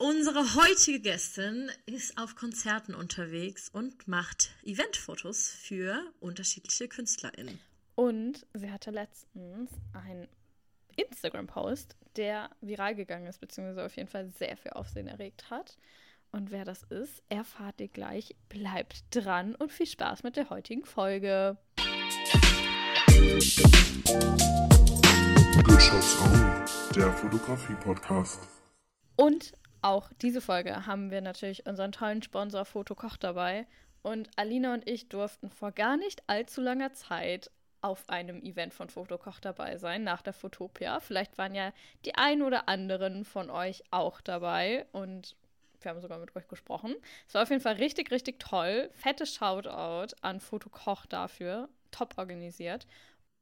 Unsere heutige Gästin ist auf Konzerten unterwegs und macht Eventfotos für unterschiedliche KünstlerInnen. Und sie hatte letztens einen Instagram-Post, der viral gegangen ist, beziehungsweise auf jeden Fall sehr viel Aufsehen erregt hat. Und wer das ist, erfahrt ihr gleich. Bleibt dran und viel Spaß mit der heutigen Folge. Good Shots On, der Fotografie-Podcast. Und auch diese Folge haben wir natürlich unseren tollen Sponsor Fotokoch dabei. Und Alina und ich durften vor gar nicht allzu langer Zeit auf einem Event von Fotokoch dabei sein, nach der Fotopia. Vielleicht waren ja die ein oder anderen von euch auch dabei und wir haben sogar mit euch gesprochen. Es war auf jeden Fall richtig, richtig toll. Fettes Shoutout an Fotokoch dafür. Top organisiert.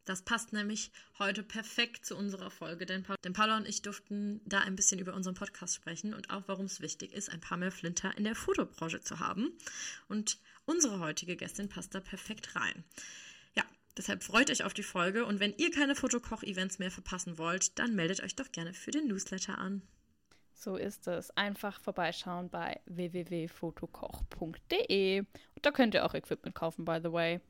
Das passt nämlich heute perfekt zu unserer Folge, denn, pa denn Paula und ich durften da ein bisschen über unseren Podcast sprechen und auch, warum es wichtig ist, ein paar mehr Flinter in der Fotobranche zu haben. Und unsere heutige Gästin passt da perfekt rein. Ja, deshalb freut euch auf die Folge und wenn ihr keine Fotokoch-Events mehr verpassen wollt, dann meldet euch doch gerne für den Newsletter an. So ist es. Einfach vorbeischauen bei www.fotokoch.de. Und da könnt ihr auch Equipment kaufen, by the way.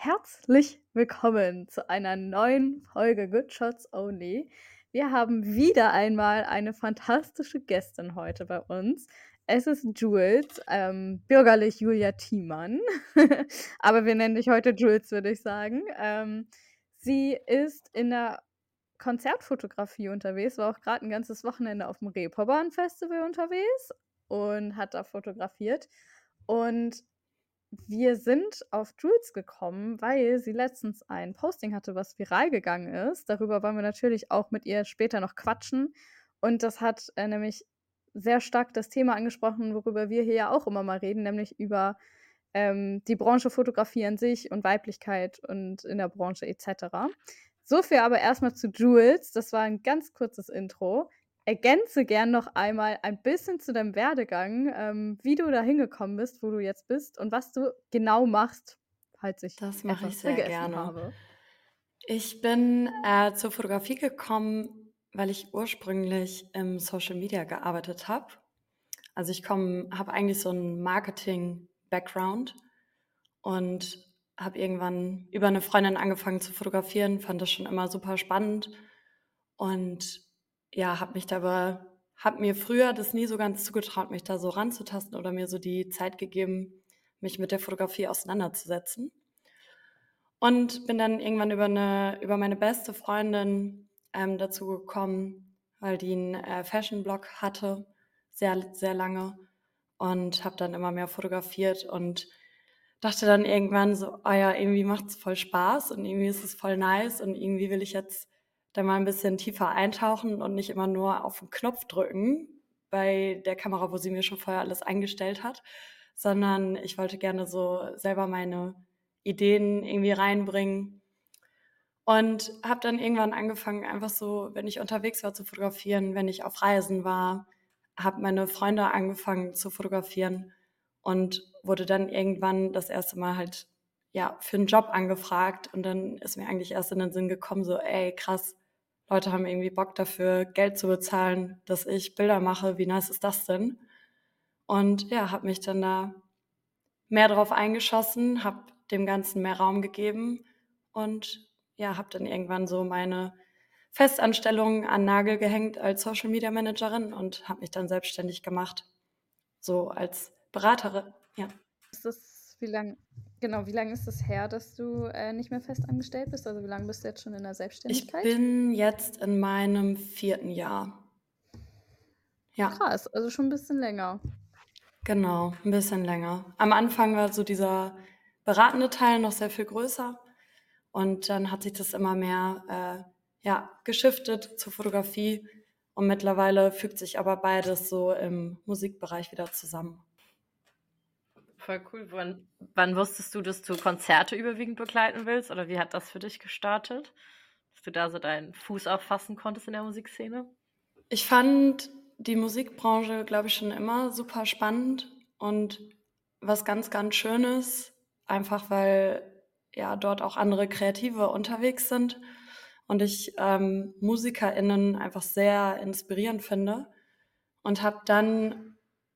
Herzlich willkommen zu einer neuen Folge Good Shots Only. Wir haben wieder einmal eine fantastische Gästin heute bei uns. Es ist Jules, ähm, bürgerlich Julia Thiemann. Aber wir nennen dich heute Jules, würde ich sagen. Ähm, sie ist in der Konzertfotografie unterwegs, war auch gerade ein ganzes Wochenende auf dem Reeperbahn Festival unterwegs und hat da fotografiert. Und wir sind auf Jules gekommen, weil sie letztens ein Posting hatte, was viral gegangen ist. Darüber wollen wir natürlich auch mit ihr später noch quatschen. Und das hat äh, nämlich sehr stark das Thema angesprochen, worüber wir hier ja auch immer mal reden, nämlich über ähm, die Branche Fotografie an sich und Weiblichkeit und in der Branche etc. So viel aber erstmal zu Jules. Das war ein ganz kurzes Intro ergänze gern noch einmal ein bisschen zu deinem Werdegang, ähm, wie du da hingekommen bist, wo du jetzt bist und was du genau machst, falls ich das mache ich sehr gerne. Habe. Ich bin äh, zur Fotografie gekommen, weil ich ursprünglich im Social Media gearbeitet habe. Also ich komme, habe eigentlich so einen Marketing-Background und habe irgendwann über eine Freundin angefangen zu fotografieren, fand das schon immer super spannend und ja, habe mich dabei, habe mir früher das nie so ganz zugetraut, mich da so ranzutasten oder mir so die Zeit gegeben, mich mit der Fotografie auseinanderzusetzen. Und bin dann irgendwann über, eine, über meine beste Freundin ähm, dazu gekommen, weil die einen äh, Fashion-Blog hatte, sehr, sehr lange. Und habe dann immer mehr fotografiert und dachte dann irgendwann so, oh ja, irgendwie macht es voll Spaß und irgendwie ist es voll nice und irgendwie will ich jetzt da mal ein bisschen tiefer eintauchen und nicht immer nur auf den Knopf drücken bei der Kamera, wo sie mir schon vorher alles eingestellt hat, sondern ich wollte gerne so selber meine Ideen irgendwie reinbringen und habe dann irgendwann angefangen, einfach so, wenn ich unterwegs war, zu fotografieren, wenn ich auf Reisen war, habe meine Freunde angefangen zu fotografieren und wurde dann irgendwann das erste Mal halt ja für einen Job angefragt und dann ist mir eigentlich erst in den Sinn gekommen, so ey krass, Leute haben irgendwie Bock dafür, Geld zu bezahlen, dass ich Bilder mache. Wie nice ist das denn? Und ja, habe mich dann da mehr drauf eingeschossen, habe dem Ganzen mehr Raum gegeben und ja, habe dann irgendwann so meine Festanstellung an Nagel gehängt als Social Media Managerin und habe mich dann selbstständig gemacht, so als Beraterin. Ja. Ist das, wie lange Genau, wie lange ist es das her, dass du äh, nicht mehr fest angestellt bist? Also wie lange bist du jetzt schon in der Selbstständigkeit? Ich bin jetzt in meinem vierten Jahr. Ja. Krass, also schon ein bisschen länger. Genau, ein bisschen länger. Am Anfang war so dieser beratende Teil noch sehr viel größer und dann hat sich das immer mehr äh, ja, geschiftet zur Fotografie und mittlerweile fügt sich aber beides so im Musikbereich wieder zusammen voll cool. Wann, wann wusstest du, dass du Konzerte überwiegend begleiten willst? Oder wie hat das für dich gestartet? Dass du da so deinen Fuß auffassen konntest in der Musikszene? Ich fand die Musikbranche, glaube ich, schon immer super spannend und was ganz, ganz Schönes, einfach weil ja dort auch andere Kreative unterwegs sind und ich ähm, MusikerInnen einfach sehr inspirierend finde und habe dann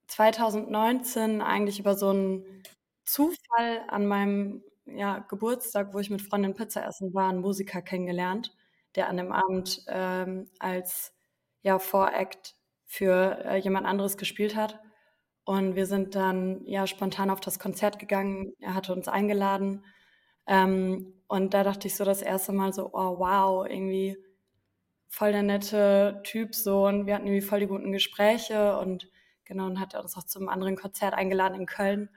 2019 eigentlich über so einen Zufall an meinem ja, Geburtstag, wo ich mit Freundin Pizza essen war, einen Musiker kennengelernt, der an dem Abend ähm, als ja, Voract für äh, jemand anderes gespielt hat. Und wir sind dann ja spontan auf das Konzert gegangen. Er hatte uns eingeladen. Ähm, und da dachte ich so das erste Mal so, oh wow, irgendwie voll der nette Typ so. Und wir hatten irgendwie voll die guten Gespräche und genau, und hat uns auch zum anderen Konzert eingeladen in Köln.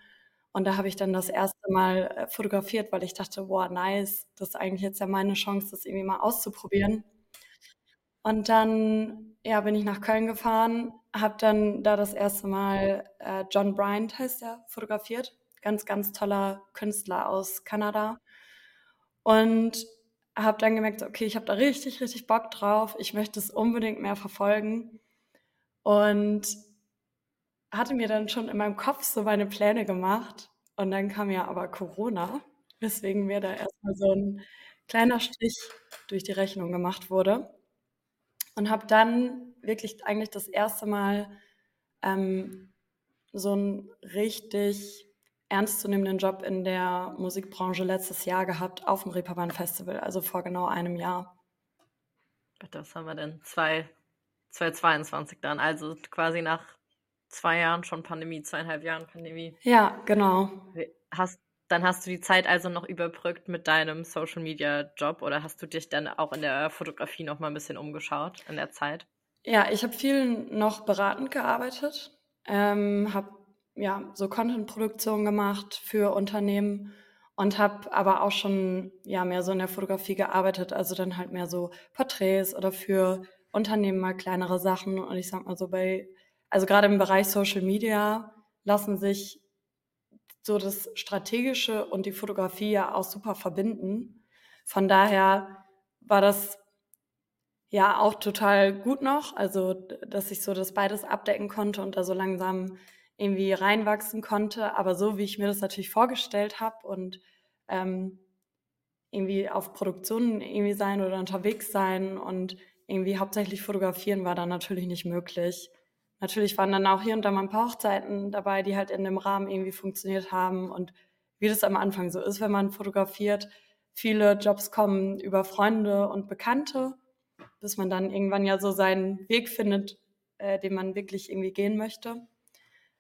Und da habe ich dann das erste Mal äh, fotografiert, weil ich dachte, wow, nice, das ist eigentlich jetzt ja meine Chance, das irgendwie mal auszuprobieren. Und dann ja, bin ich nach Köln gefahren, habe dann da das erste Mal äh, John Bryant heißt er, fotografiert. Ganz, ganz toller Künstler aus Kanada. Und habe dann gemerkt, okay, ich habe da richtig, richtig Bock drauf. Ich möchte es unbedingt mehr verfolgen. Und hatte mir dann schon in meinem Kopf so meine Pläne gemacht. Und dann kam ja aber Corona, weswegen mir da erstmal so ein kleiner Strich durch die Rechnung gemacht wurde. Und habe dann wirklich eigentlich das erste Mal ähm, so einen richtig ernstzunehmenden Job in der Musikbranche letztes Jahr gehabt auf dem Reeperbahn Festival, also vor genau einem Jahr. Das haben wir denn? Zwei, 2022 dann, also quasi nach zwei Jahren schon Pandemie, zweieinhalb Jahren Pandemie. Ja, genau. Hast, dann hast du die Zeit also noch überbrückt mit deinem Social Media Job oder hast du dich dann auch in der Fotografie noch mal ein bisschen umgeschaut in der Zeit? Ja, ich habe viel noch beratend gearbeitet, ähm, habe ja so Content-Produktion gemacht für Unternehmen und habe aber auch schon ja mehr so in der Fotografie gearbeitet, also dann halt mehr so Porträts oder für Unternehmen mal kleinere Sachen und ich sag mal so bei also gerade im Bereich Social Media lassen sich so das Strategische und die Fotografie ja auch super verbinden. Von daher war das ja auch total gut noch, also dass ich so das beides abdecken konnte und da so langsam irgendwie reinwachsen konnte, aber so wie ich mir das natürlich vorgestellt habe und ähm, irgendwie auf Produktionen irgendwie sein oder unterwegs sein und irgendwie hauptsächlich fotografieren war dann natürlich nicht möglich. Natürlich waren dann auch hier und da mal ein paar Hochzeiten dabei, die halt in dem Rahmen irgendwie funktioniert haben und wie das am Anfang so ist, wenn man fotografiert. Viele Jobs kommen über Freunde und Bekannte, bis man dann irgendwann ja so seinen Weg findet, äh, den man wirklich irgendwie gehen möchte.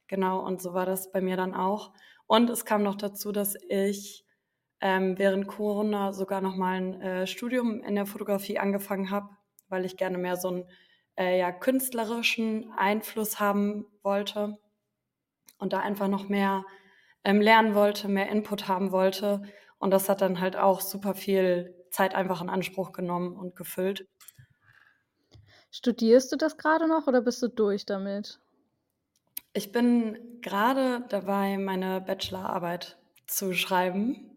Genau, und so war das bei mir dann auch. Und es kam noch dazu, dass ich ähm, während Corona sogar noch mal ein äh, Studium in der Fotografie angefangen habe, weil ich gerne mehr so ein äh, ja, künstlerischen Einfluss haben wollte und da einfach noch mehr ähm, lernen wollte, mehr Input haben wollte. Und das hat dann halt auch super viel Zeit einfach in Anspruch genommen und gefüllt. Studierst du das gerade noch oder bist du durch damit? Ich bin gerade dabei, meine Bachelorarbeit zu schreiben.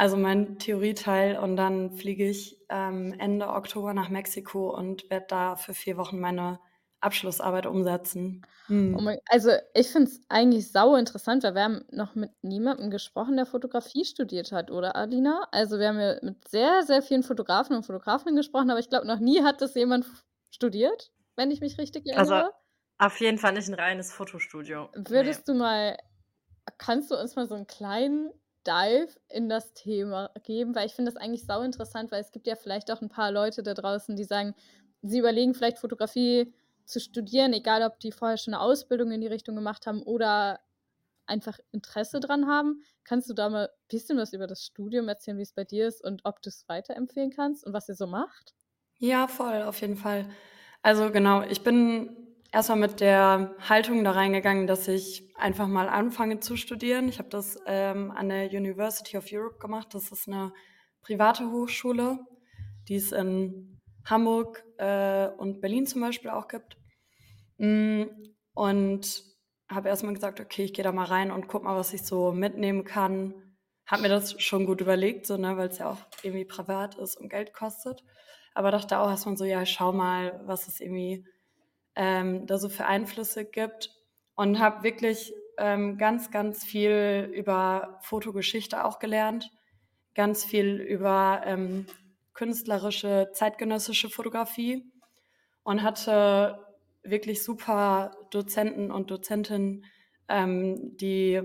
Also mein Theorieteil und dann fliege ich ähm, Ende Oktober nach Mexiko und werde da für vier Wochen meine Abschlussarbeit umsetzen. Hm. Oh mein, also ich finde es eigentlich sau interessant, weil wir haben noch mit niemandem gesprochen, der Fotografie studiert hat, oder Alina? Also wir haben ja mit sehr, sehr vielen Fotografen und Fotografinnen gesprochen, aber ich glaube, noch nie hat das jemand studiert, wenn ich mich richtig erinnere. Also auf jeden Fall nicht ein reines Fotostudio. Würdest nee. du mal, kannst du uns mal so einen kleinen Dive in das Thema geben, weil ich finde das eigentlich sau interessant, weil es gibt ja vielleicht auch ein paar Leute da draußen, die sagen, sie überlegen vielleicht Fotografie zu studieren, egal ob die vorher schon eine Ausbildung in die Richtung gemacht haben oder einfach Interesse dran haben. Kannst du da mal ein bisschen was über das Studium erzählen, wie es bei dir ist und ob du es weiterempfehlen kannst und was ihr so macht? Ja, voll, auf jeden Fall. Also genau, ich bin erstmal mit der Haltung da reingegangen, dass ich einfach mal anfange zu studieren. Ich habe das ähm, an der University of Europe gemacht. Das ist eine private Hochschule, die es in Hamburg äh, und Berlin zum Beispiel auch gibt. Mm, und habe erstmal gesagt, okay, ich gehe da mal rein und guck mal, was ich so mitnehmen kann. Habe mir das schon gut überlegt, so, ne, weil es ja auch irgendwie privat ist und Geld kostet. Aber dachte auch erstmal so, ja, schau mal, was es irgendwie ähm, da so für Einflüsse gibt und habe wirklich ähm, ganz, ganz viel über Fotogeschichte auch gelernt, ganz viel über ähm, künstlerische, zeitgenössische Fotografie und hatte wirklich super Dozenten und Dozentinnen, ähm, die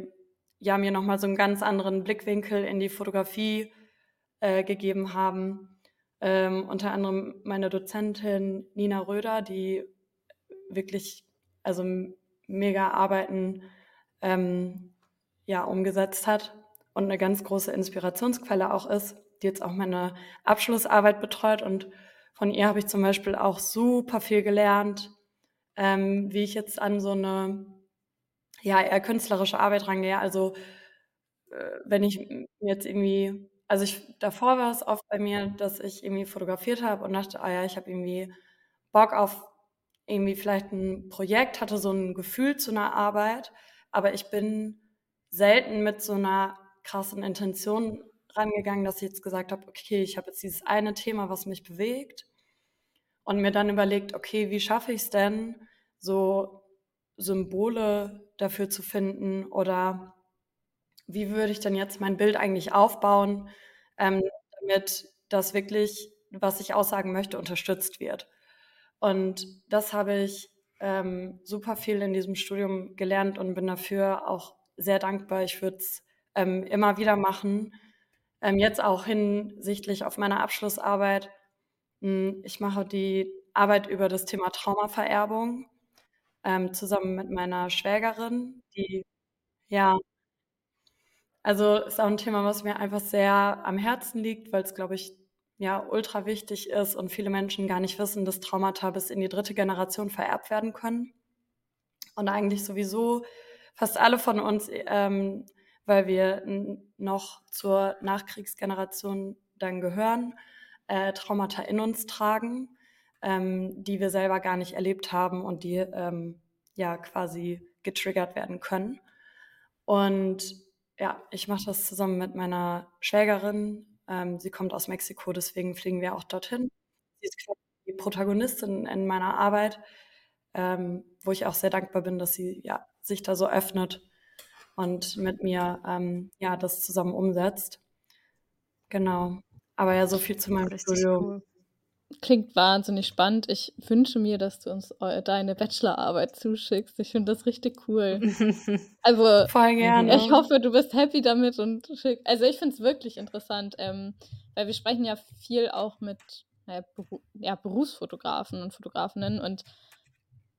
ja mir nochmal so einen ganz anderen Blickwinkel in die Fotografie äh, gegeben haben. Ähm, unter anderem meine Dozentin Nina Röder, die wirklich also mega Arbeiten ähm, ja, umgesetzt hat und eine ganz große Inspirationsquelle auch ist, die jetzt auch meine Abschlussarbeit betreut. Und von ihr habe ich zum Beispiel auch super viel gelernt, ähm, wie ich jetzt an so eine ja, eher künstlerische Arbeit rangehe. Also äh, wenn ich jetzt irgendwie, also ich davor war es oft bei mir, dass ich irgendwie fotografiert habe und dachte, ah ja, ich habe irgendwie Bock auf irgendwie vielleicht ein Projekt, hatte so ein Gefühl zu einer Arbeit, aber ich bin selten mit so einer krassen Intention rangegangen, dass ich jetzt gesagt habe, okay, ich habe jetzt dieses eine Thema, was mich bewegt und mir dann überlegt, okay, wie schaffe ich es denn, so Symbole dafür zu finden oder wie würde ich denn jetzt mein Bild eigentlich aufbauen, ähm, damit das wirklich, was ich aussagen möchte, unterstützt wird. Und das habe ich ähm, super viel in diesem Studium gelernt und bin dafür auch sehr dankbar. Ich würde es ähm, immer wieder machen. Ähm, jetzt auch hinsichtlich auf meine Abschlussarbeit. Hm, ich mache die Arbeit über das Thema Traumavererbung ähm, zusammen mit meiner Schwägerin, die ja, also ist auch ein Thema, was mir einfach sehr am Herzen liegt, weil es, glaube ich, ja, ultra wichtig ist und viele Menschen gar nicht wissen, dass Traumata bis in die dritte Generation vererbt werden können. Und eigentlich sowieso fast alle von uns, ähm, weil wir noch zur Nachkriegsgeneration dann gehören, äh, Traumata in uns tragen, ähm, die wir selber gar nicht erlebt haben und die ähm, ja quasi getriggert werden können. Und ja, ich mache das zusammen mit meiner Schwägerin. Ähm, sie kommt aus Mexiko, deswegen fliegen wir auch dorthin. Sie ist die Protagonistin in meiner Arbeit, ähm, wo ich auch sehr dankbar bin, dass sie ja, sich da so öffnet und mit mir ähm, ja, das zusammen umsetzt. Genau. Aber ja, so viel zu meinem Studio. Cool. Klingt wahnsinnig spannend. Ich wünsche mir, dass du uns deine Bachelorarbeit zuschickst. Ich finde das richtig cool. Also, Voll gerne. ich hoffe, du bist happy damit und schick. Also, ich finde es wirklich interessant, ähm, weil wir sprechen ja viel auch mit naja, Beru ja, Berufsfotografen und Fotografinnen und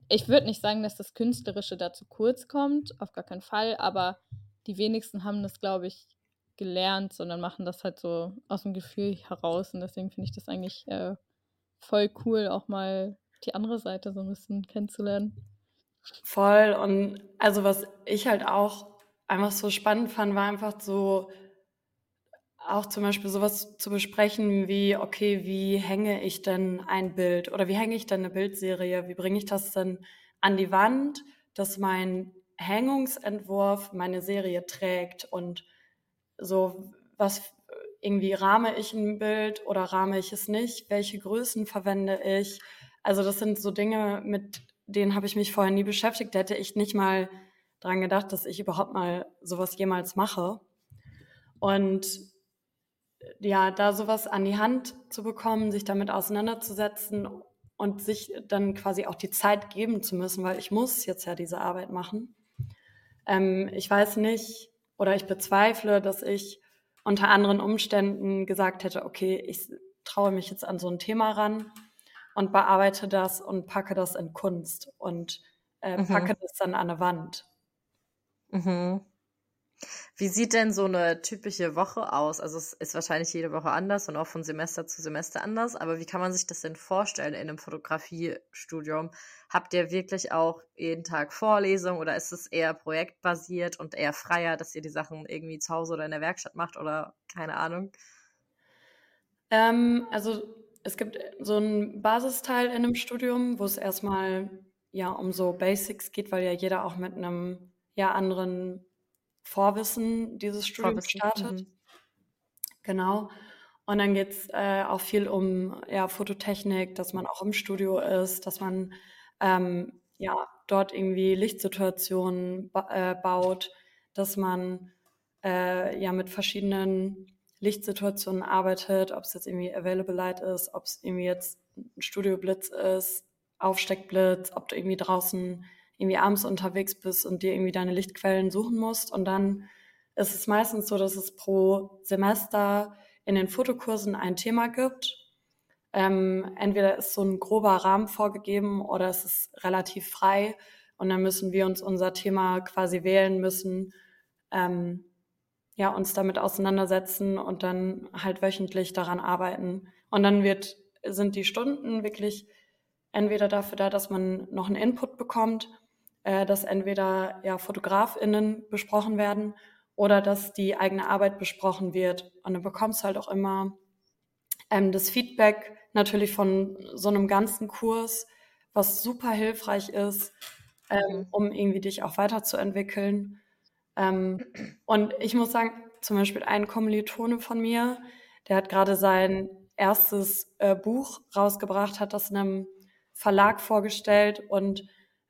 ich würde nicht sagen, dass das Künstlerische da zu kurz kommt, auf gar keinen Fall, aber die wenigsten haben das, glaube ich, gelernt, sondern machen das halt so aus dem Gefühl heraus und deswegen finde ich das eigentlich äh, voll cool, auch mal die andere Seite so ein bisschen kennenzulernen. Voll. Und also was ich halt auch einfach so spannend fand, war einfach so auch zum Beispiel sowas zu besprechen wie, okay, wie hänge ich denn ein Bild oder wie hänge ich denn eine Bildserie? Wie bringe ich das denn an die Wand, dass mein Hängungsentwurf meine Serie trägt und so, was irgendwie rahme ich ein Bild oder rahme ich es nicht? Welche Größen verwende ich? Also das sind so Dinge, mit denen habe ich mich vorher nie beschäftigt. Da hätte ich nicht mal dran gedacht, dass ich überhaupt mal sowas jemals mache. Und ja, da sowas an die Hand zu bekommen, sich damit auseinanderzusetzen und sich dann quasi auch die Zeit geben zu müssen, weil ich muss jetzt ja diese Arbeit machen. Ähm, ich weiß nicht oder ich bezweifle, dass ich unter anderen Umständen gesagt hätte, okay, ich traue mich jetzt an so ein Thema ran und bearbeite das und packe das in Kunst und äh, mhm. packe das dann an eine Wand. Mhm. Wie sieht denn so eine typische Woche aus? Also es ist wahrscheinlich jede Woche anders und auch von Semester zu Semester anders, aber wie kann man sich das denn vorstellen in einem Fotografiestudium? Habt ihr wirklich auch jeden Tag Vorlesungen oder ist es eher projektbasiert und eher freier, dass ihr die Sachen irgendwie zu Hause oder in der Werkstatt macht oder keine Ahnung? Ähm, also es gibt so einen Basisteil in einem Studium, wo es erstmal ja um so Basics geht, weil ja jeder auch mit einem ja anderen Vorwissen dieses Studium Vorwissen. startet. Mhm. Genau. Und dann geht es äh, auch viel um ja, Fototechnik, dass man auch im Studio ist, dass man ähm, ja, dort irgendwie Lichtsituationen ba äh, baut, dass man äh, ja mit verschiedenen Lichtsituationen arbeitet, ob es jetzt irgendwie Available Light ist, ob es irgendwie jetzt ein Studioblitz ist, Aufsteckblitz, ob du irgendwie draußen irgendwie abends unterwegs bist und dir irgendwie deine Lichtquellen suchen musst. Und dann ist es meistens so, dass es pro Semester in den Fotokursen ein Thema gibt. Ähm, entweder ist so ein grober Rahmen vorgegeben oder es ist relativ frei. Und dann müssen wir uns unser Thema quasi wählen müssen, ähm, ja, uns damit auseinandersetzen und dann halt wöchentlich daran arbeiten. Und dann wird, sind die Stunden wirklich entweder dafür da, dass man noch einen Input bekommt, äh, dass entweder ja FotografInnen besprochen werden oder dass die eigene Arbeit besprochen wird. Und dann bekommst du halt auch immer ähm, das Feedback natürlich von so einem ganzen Kurs, was super hilfreich ist, ähm, mhm. um irgendwie dich auch weiterzuentwickeln. Ähm, und ich muss sagen, zum Beispiel ein Kommilitone von mir, der hat gerade sein erstes äh, Buch rausgebracht, hat das einem Verlag vorgestellt und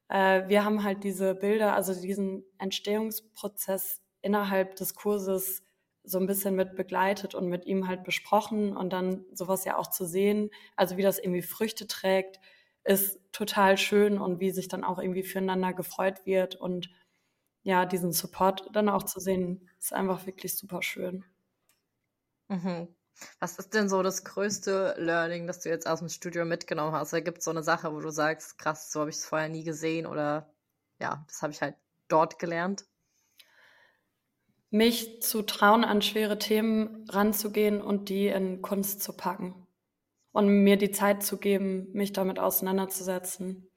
äh, wir haben halt diese Bilder, also diesen Entstehungsprozess innerhalb des Kurses so ein bisschen mit begleitet und mit ihm halt besprochen und dann sowas ja auch zu sehen, also wie das irgendwie Früchte trägt, ist total schön und wie sich dann auch irgendwie füreinander gefreut wird und ja, diesen Support dann auch zu sehen, ist einfach wirklich super schön. Mhm. Was ist denn so das größte Learning, das du jetzt aus dem Studio mitgenommen hast? Oder gibt es so eine Sache, wo du sagst, krass, so habe ich es vorher nie gesehen oder ja, das habe ich halt dort gelernt? Mich zu trauen, an schwere Themen ranzugehen und die in Kunst zu packen. Und mir die Zeit zu geben, mich damit auseinanderzusetzen.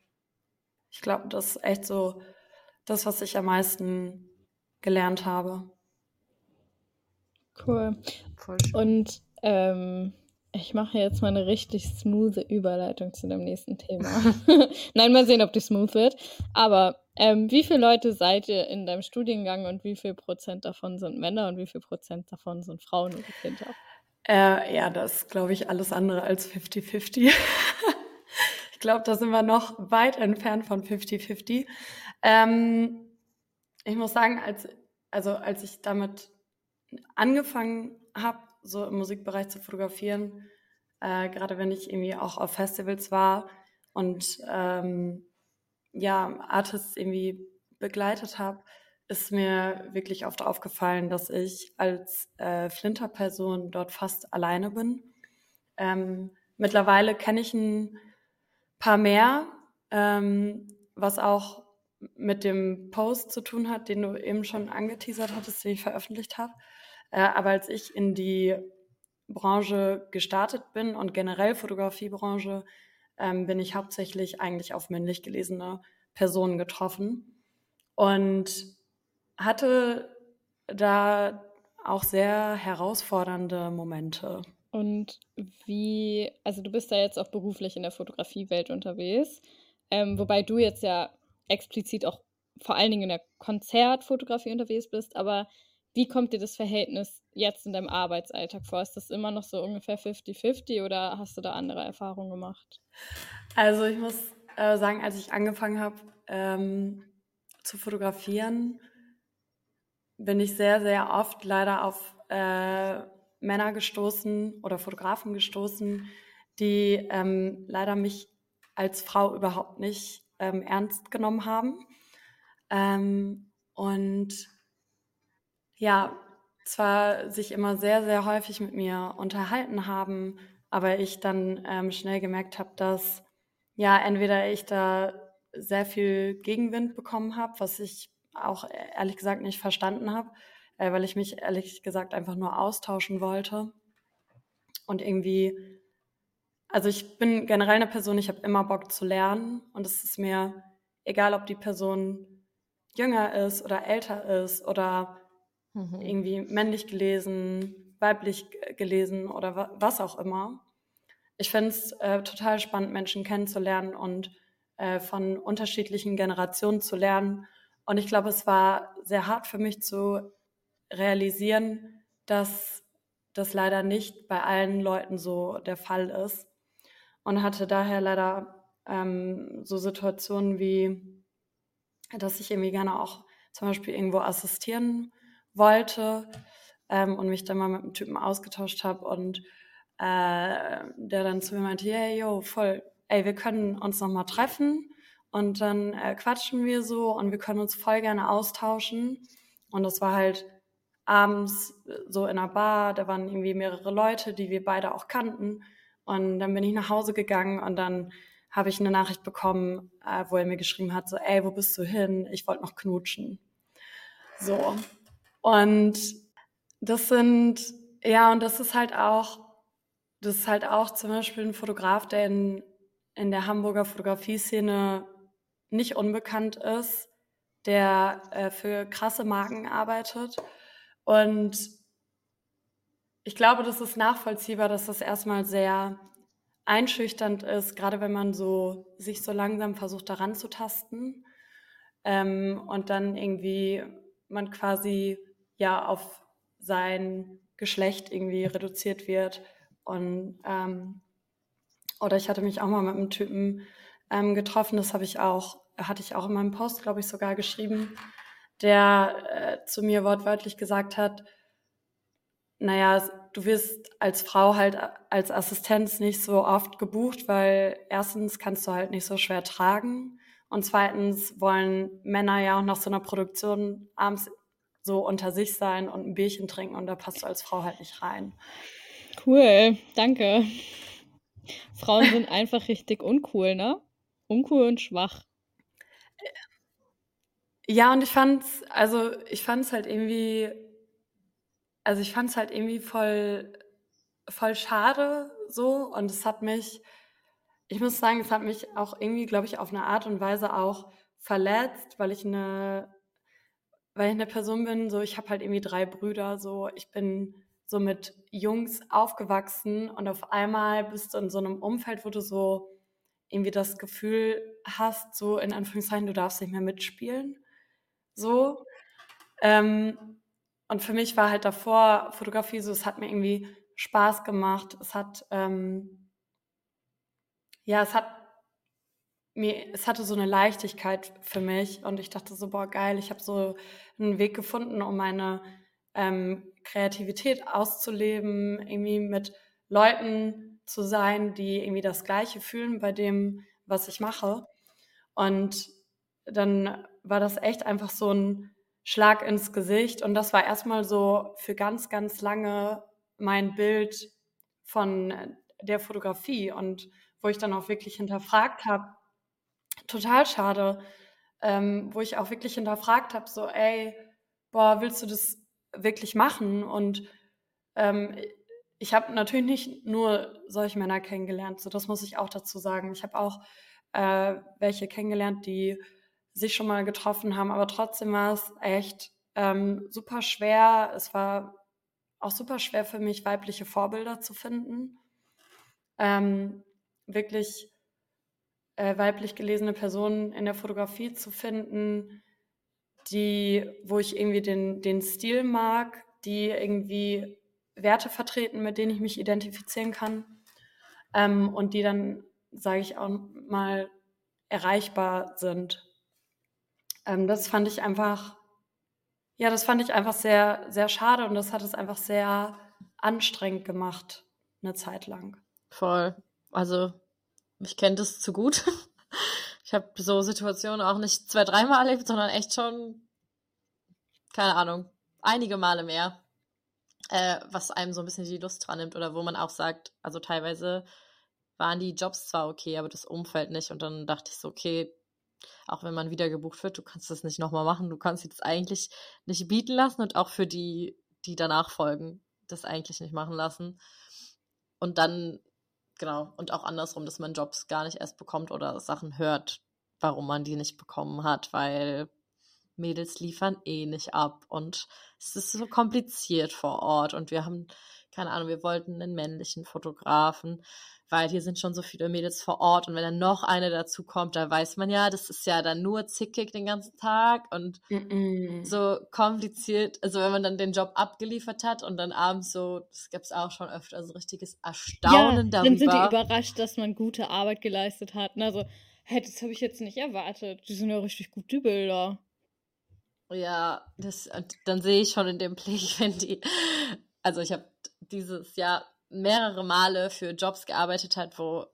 Ich glaube, das ist echt so das, was ich am meisten gelernt habe. Cool. Und ähm, ich mache jetzt mal eine richtig smooth Überleitung zu dem nächsten Thema. Nein, mal sehen, ob die smooth wird. Aber ähm, wie viele Leute seid ihr in deinem Studiengang und wie viel Prozent davon sind Männer und wie viel Prozent davon sind Frauen oder Kinder? Äh, ja, das ist, glaube ich, alles andere als 50-50. ich glaube, da sind wir noch weit entfernt von 50-50. Ähm, ich muss sagen, als, also als ich damit angefangen habe, so im Musikbereich zu fotografieren, äh, gerade wenn ich irgendwie auch auf Festivals war und ähm, ja, Artists irgendwie begleitet habe, ist mir wirklich oft aufgefallen, dass ich als äh, Flinter-Person dort fast alleine bin. Ähm, mittlerweile kenne ich ein paar mehr, ähm, was auch mit dem Post zu tun hat, den du eben schon angeteasert hattest, den ich veröffentlicht habe. Äh, aber als ich in die Branche gestartet bin und generell Fotografiebranche, ähm, bin ich hauptsächlich eigentlich auf männlich gelesene Personen getroffen und hatte da auch sehr herausfordernde Momente. Und wie, also du bist da jetzt auch beruflich in der Fotografiewelt unterwegs, ähm, wobei du jetzt ja explizit auch vor allen Dingen in der Konzertfotografie unterwegs bist, aber wie kommt dir das Verhältnis jetzt in deinem Arbeitsalltag vor? Ist das immer noch so ungefähr 50-50 oder hast du da andere Erfahrungen gemacht? Also ich muss äh, sagen, als ich angefangen habe ähm, zu fotografieren, bin ich sehr, sehr oft leider auf äh, Männer gestoßen oder Fotografen gestoßen, die ähm, leider mich als Frau überhaupt nicht ähm, ernst genommen haben. Ähm, und ja, zwar sich immer sehr, sehr häufig mit mir unterhalten haben, aber ich dann ähm, schnell gemerkt habe, dass ja entweder ich da sehr viel Gegenwind bekommen habe, was ich auch e-, ehrlich gesagt nicht verstanden habe, äh, weil ich mich ehrlich gesagt einfach nur austauschen wollte. Und irgendwie also ich bin generell eine Person, ich habe immer Bock zu lernen und es ist mir egal, ob die Person jünger ist oder älter ist oder mhm. irgendwie männlich gelesen, weiblich gelesen oder was auch immer. Ich finde es äh, total spannend, Menschen kennenzulernen und äh, von unterschiedlichen Generationen zu lernen. Und ich glaube, es war sehr hart für mich zu realisieren, dass das leider nicht bei allen Leuten so der Fall ist. Und hatte daher leider ähm, so Situationen wie, dass ich irgendwie gerne auch zum Beispiel irgendwo assistieren wollte ähm, und mich dann mal mit einem Typen ausgetauscht habe und äh, der dann zu mir meinte, hey, yo, voll, ey, wir können uns nochmal treffen und dann äh, quatschen wir so und wir können uns voll gerne austauschen. Und das war halt abends äh, so in einer Bar, da waren irgendwie mehrere Leute, die wir beide auch kannten. Und dann bin ich nach Hause gegangen und dann habe ich eine Nachricht bekommen, äh, wo er mir geschrieben hat, so, ey, wo bist du hin? Ich wollte noch knutschen. So. Und das sind, ja, und das ist halt auch, das ist halt auch zum Beispiel ein Fotograf, der in, in der Hamburger Fotografie-Szene nicht unbekannt ist, der äh, für krasse Marken arbeitet. Und ich glaube, das ist nachvollziehbar, dass das erstmal sehr einschüchternd ist, gerade wenn man so sich so langsam versucht daran zu tasten ähm, und dann irgendwie man quasi ja auf sein Geschlecht irgendwie reduziert wird und ähm, oder ich hatte mich auch mal mit einem Typen ähm, getroffen. Das habe ich auch, hatte ich auch in meinem Post, glaube ich, sogar geschrieben, der äh, zu mir wortwörtlich gesagt hat, naja, du wirst als Frau halt als Assistenz nicht so oft gebucht, weil erstens kannst du halt nicht so schwer tragen und zweitens wollen Männer ja auch nach so einer Produktion abends so unter sich sein und ein Bierchen trinken und da passt du als Frau halt nicht rein. Cool, danke. Frauen sind einfach richtig uncool, ne? Uncool und schwach. Ja, und ich fand's, also ich fand's halt irgendwie, also ich fand's halt irgendwie voll, voll schade so und es hat mich, ich muss sagen, es hat mich auch irgendwie, glaube ich, auf eine Art und Weise auch verletzt, weil ich eine, weil ich eine Person bin, so ich habe halt irgendwie drei Brüder, so ich bin so mit Jungs aufgewachsen und auf einmal bist du in so einem Umfeld, wo du so irgendwie das Gefühl hast, so in Anführungszeichen, du darfst nicht mehr mitspielen. So. Ähm, und für mich war halt davor Fotografie so, es hat mir irgendwie Spaß gemacht. Es hat, ähm, ja, es hat mir, es hatte so eine Leichtigkeit für mich und ich dachte so, boah, geil, ich habe so einen Weg gefunden, um meine ähm, Kreativität auszuleben, irgendwie mit Leuten zu sein, die irgendwie das Gleiche fühlen bei dem, was ich mache. Und dann war das echt einfach so ein Schlag ins Gesicht. Und das war erstmal so für ganz, ganz lange mein Bild von der Fotografie und wo ich dann auch wirklich hinterfragt habe, total schade, ähm, wo ich auch wirklich hinterfragt habe, so, ey, boah, willst du das wirklich machen? Und ähm, ich habe natürlich nicht nur solche Männer kennengelernt, so das muss ich auch dazu sagen. Ich habe auch äh, welche kennengelernt, die sich schon mal getroffen haben, aber trotzdem war es echt ähm, super schwer. Es war auch super schwer für mich, weibliche Vorbilder zu finden. Ähm, wirklich äh, weiblich gelesene Personen in der Fotografie zu finden, die, wo ich irgendwie den, den Stil mag, die irgendwie Werte vertreten, mit denen ich mich identifizieren kann ähm, und die dann, sage ich auch mal, erreichbar sind. Ähm, das fand ich einfach, ja, das fand ich einfach sehr, sehr schade und das hat es einfach sehr anstrengend gemacht, eine Zeit lang. Voll. Also, ich kenne das zu gut. Ich habe so Situationen auch nicht zwei, dreimal erlebt, sondern echt schon, keine Ahnung, einige Male mehr äh, was einem so ein bisschen die Lust dran nimmt oder wo man auch sagt, also teilweise waren die Jobs zwar okay, aber das Umfeld nicht. Und dann dachte ich so, okay, auch wenn man wieder gebucht wird, du kannst das nicht nochmal machen, du kannst jetzt eigentlich nicht bieten lassen und auch für die, die danach folgen, das eigentlich nicht machen lassen. Und dann, genau, und auch andersrum, dass man Jobs gar nicht erst bekommt oder Sachen hört, warum man die nicht bekommen hat, weil Mädels liefern eh nicht ab. Und es ist so kompliziert vor Ort. Und wir haben, keine Ahnung, wir wollten einen männlichen Fotografen, weil hier sind schon so viele Mädels vor Ort und wenn dann noch eine dazu kommt, da weiß man ja, das ist ja dann nur zickig den ganzen Tag und mm -mm. so kompliziert, also wenn man dann den Job abgeliefert hat und dann abends so, das gab es auch schon öfter, so richtiges Erstaunen ja, darüber. Dann sind die überrascht, dass man gute Arbeit geleistet hat. Also, hey, das habe ich jetzt nicht erwartet. Die sind ja richtig gut, die Bilder. Ja, das, dann sehe ich schon in dem Blick, wenn die, also ich habe dieses Jahr mehrere Male für Jobs gearbeitet hat, wo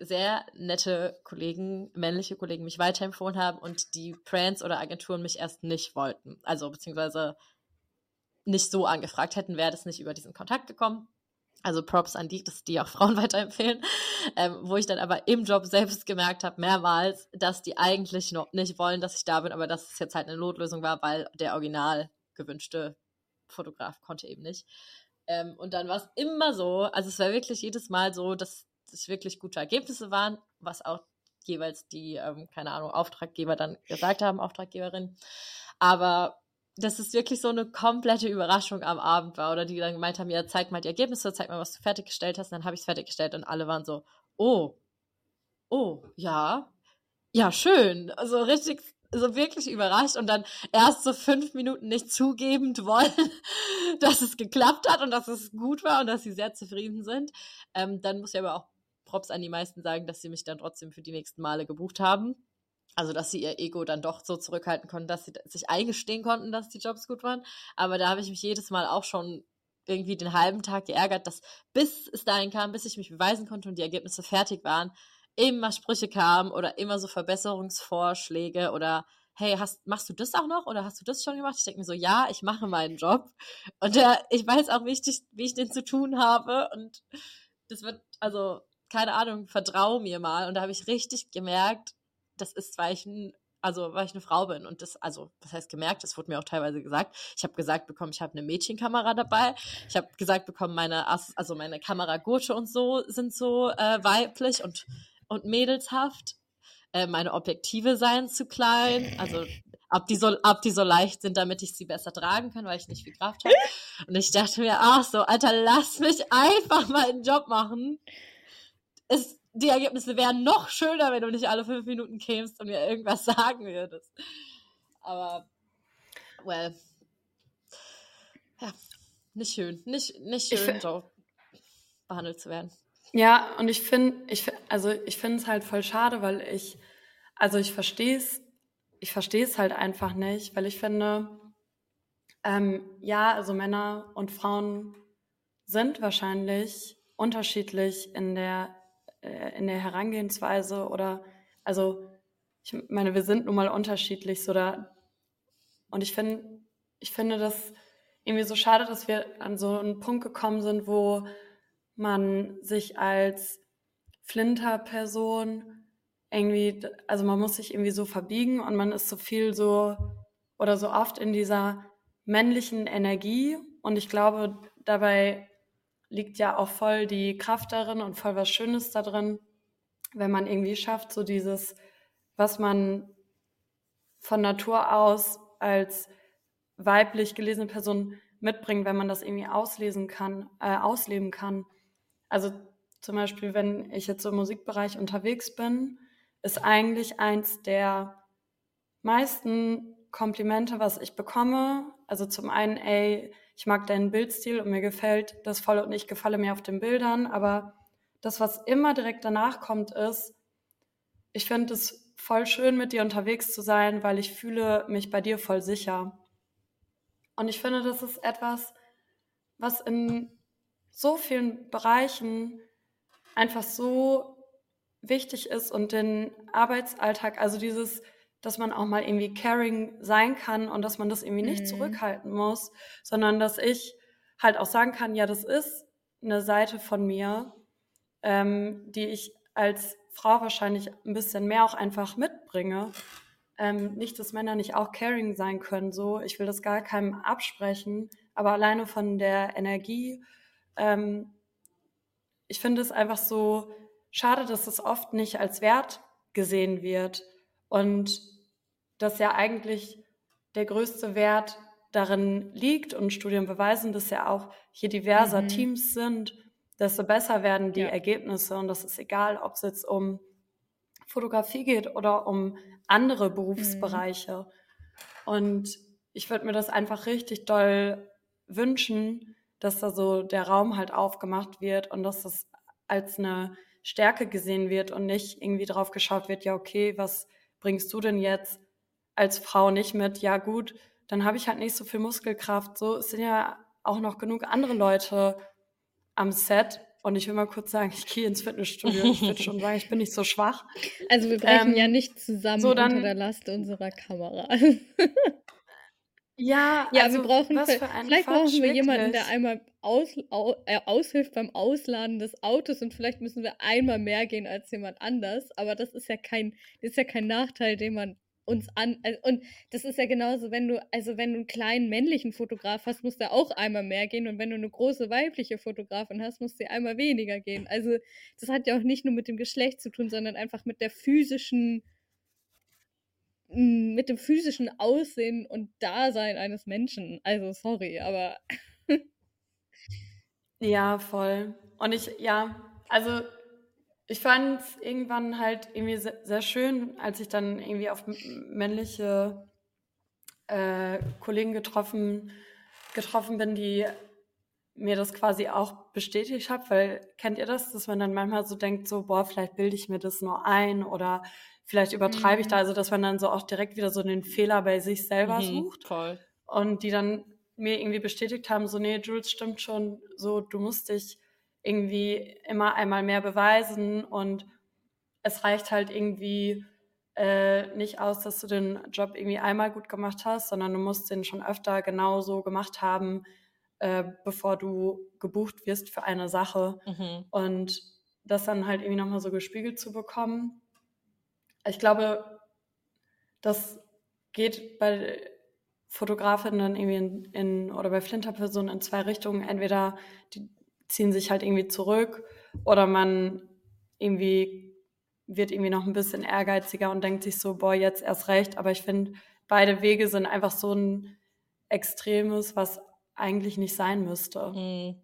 sehr nette Kollegen, männliche Kollegen mich weiterempfohlen haben und die Brands oder Agenturen mich erst nicht wollten. Also beziehungsweise nicht so angefragt hätten, wäre das nicht über diesen Kontakt gekommen. Also Props an die, dass die auch Frauen weiterempfehlen. Ähm, wo ich dann aber im Job selbst gemerkt habe, mehrmals, dass die eigentlich noch nicht wollen, dass ich da bin, aber dass es jetzt halt eine Notlösung war, weil der original gewünschte Fotograf konnte eben nicht. Ähm, und dann war es immer so, also es war wirklich jedes Mal so, dass es wirklich gute Ergebnisse waren, was auch jeweils die, ähm, keine Ahnung, Auftraggeber dann gesagt haben, Auftraggeberin. Aber dass es wirklich so eine komplette Überraschung am Abend war oder die dann gemeint haben, ja, zeig mal die Ergebnisse, zeig mal, was du fertiggestellt hast. Und dann habe ich es fertiggestellt und alle waren so, oh, oh, ja, ja, schön. Also richtig, so wirklich überrascht und dann erst so fünf Minuten nicht zugebend wollen, dass es geklappt hat und dass es gut war und dass sie sehr zufrieden sind. Ähm, dann muss ich aber auch Props an die meisten sagen, dass sie mich dann trotzdem für die nächsten Male gebucht haben. Also, dass sie ihr Ego dann doch so zurückhalten konnten, dass sie sich eingestehen konnten, dass die Jobs gut waren. Aber da habe ich mich jedes Mal auch schon irgendwie den halben Tag geärgert, dass bis es dahin kam, bis ich mich beweisen konnte und die Ergebnisse fertig waren, immer Sprüche kamen oder immer so Verbesserungsvorschläge oder hey, hast, machst du das auch noch oder hast du das schon gemacht? Ich denke mir so, ja, ich mache meinen Job und der, ich weiß auch, wie ich, wie ich den zu tun habe und das wird, also, keine Ahnung, vertrau mir mal und da habe ich richtig gemerkt, das ist, weil ich ein also weil ich eine Frau bin und das, also was heißt gemerkt, das wurde mir auch teilweise gesagt. Ich habe gesagt bekommen, ich habe eine Mädchenkamera dabei. Ich habe gesagt bekommen, meine also meine Kameragurte und so sind so äh, weiblich und und mädelshaft. Äh, meine Objektive seien zu klein, also ob die so ob die so leicht sind, damit ich sie besser tragen kann, weil ich nicht viel Kraft habe. Und ich dachte mir, ach so, Alter, lass mich einfach mal einen Job machen. Es die Ergebnisse wären noch schöner, wenn du nicht alle fünf Minuten kämst und mir irgendwas sagen würdest. Aber, well. Ja, nicht schön. Nicht, nicht schön, so behandelt zu werden. Ja, und ich finde, ich, also ich finde es halt voll schade, weil ich, also ich verstehe es, ich verstehe es halt einfach nicht, weil ich finde, ähm, ja, also Männer und Frauen sind wahrscheinlich unterschiedlich in der äh, in der Herangehensweise oder, also, ich meine, wir sind nun mal unterschiedlich, so da, und ich finde, ich finde das irgendwie so schade, dass wir an so einen Punkt gekommen sind, wo man sich als Flinter-Person irgendwie, also man muss sich irgendwie so verbiegen und man ist so viel so oder so oft in dieser männlichen Energie und ich glaube, dabei liegt ja auch voll die Kraft darin und voll was Schönes darin, wenn man irgendwie schafft, so dieses, was man von Natur aus als weiblich gelesene Person mitbringt, wenn man das irgendwie auslesen kann, äh, ausleben kann. Also zum Beispiel, wenn ich jetzt so im Musikbereich unterwegs bin, ist eigentlich eins der meisten Komplimente, was ich bekomme. Also zum einen, ey, ich mag deinen Bildstil und mir gefällt das voll und ich gefalle mir auf den Bildern, aber das, was immer direkt danach kommt, ist, ich finde es voll schön, mit dir unterwegs zu sein, weil ich fühle mich bei dir voll sicher. Und ich finde, das ist etwas, was in so vielen Bereichen einfach so wichtig ist und den Arbeitsalltag, also dieses dass man auch mal irgendwie caring sein kann und dass man das irgendwie nicht mhm. zurückhalten muss, sondern dass ich halt auch sagen kann, ja, das ist eine Seite von mir, ähm, die ich als Frau wahrscheinlich ein bisschen mehr auch einfach mitbringe. Ähm, nicht, dass Männer nicht auch caring sein können, so. Ich will das gar keinem absprechen, aber alleine von der Energie, ähm, ich finde es einfach so schade, dass es oft nicht als Wert gesehen wird. Und dass ja eigentlich der größte Wert darin liegt und Studien beweisen, dass ja auch je diverser mhm. Teams sind, desto besser werden die ja. Ergebnisse und das ist egal, ob es jetzt um Fotografie geht oder um andere Berufsbereiche. Mhm. Und ich würde mir das einfach richtig doll wünschen, dass da so der Raum halt aufgemacht wird und dass das als eine Stärke gesehen wird und nicht irgendwie drauf geschaut wird, ja, okay, was bringst du denn jetzt als Frau nicht mit, ja gut, dann habe ich halt nicht so viel Muskelkraft. So es sind ja auch noch genug andere Leute am Set, und ich will mal kurz sagen, ich gehe ins Fitnessstudio. Ich würde schon sagen, ich bin nicht so schwach. Also wir brechen ähm, ja nicht zusammen so dann, unter der Last unserer Kamera. ja, ja, also wir brauchen was für ein vielleicht brauchen wir jemanden, der einmal aus, au, äh, aushilft beim Ausladen des Autos und vielleicht müssen wir einmal mehr gehen als jemand anders. Aber das ist ja kein, das ist ja kein Nachteil, den man uns an. Also, und das ist ja genauso, wenn du, also wenn du einen kleinen männlichen Fotograf hast, musst du auch einmal mehr gehen. Und wenn du eine große weibliche Fotografin hast, musst du einmal weniger gehen. Also das hat ja auch nicht nur mit dem Geschlecht zu tun, sondern einfach mit der physischen, mit dem physischen Aussehen und Dasein eines Menschen. Also sorry, aber. ja, voll. Und ich, ja, also ich fand es irgendwann halt irgendwie sehr, sehr, schön, als ich dann irgendwie auf männliche äh, Kollegen getroffen, getroffen bin, die mir das quasi auch bestätigt haben, weil kennt ihr das, dass man dann manchmal so denkt, so, boah, vielleicht bilde ich mir das nur ein oder vielleicht übertreibe mhm. ich da, mhm. also dass man dann so auch direkt wieder so den Fehler bei sich selber mhm, sucht. Voll. Und die dann mir irgendwie bestätigt haben, so, nee, Jules, stimmt schon, so, du musst dich irgendwie immer einmal mehr beweisen und es reicht halt irgendwie äh, nicht aus, dass du den Job irgendwie einmal gut gemacht hast, sondern du musst den schon öfter genauso gemacht haben, äh, bevor du gebucht wirst für eine Sache. Mhm. Und das dann halt irgendwie nochmal so gespiegelt zu bekommen. Ich glaube, das geht bei Fotografinnen irgendwie in, in oder bei Flinterpersonen in zwei Richtungen. Entweder die, ziehen sich halt irgendwie zurück oder man irgendwie wird irgendwie noch ein bisschen ehrgeiziger und denkt sich so, boah, jetzt erst recht. Aber ich finde, beide Wege sind einfach so ein extremes, was eigentlich nicht sein müsste. Mhm.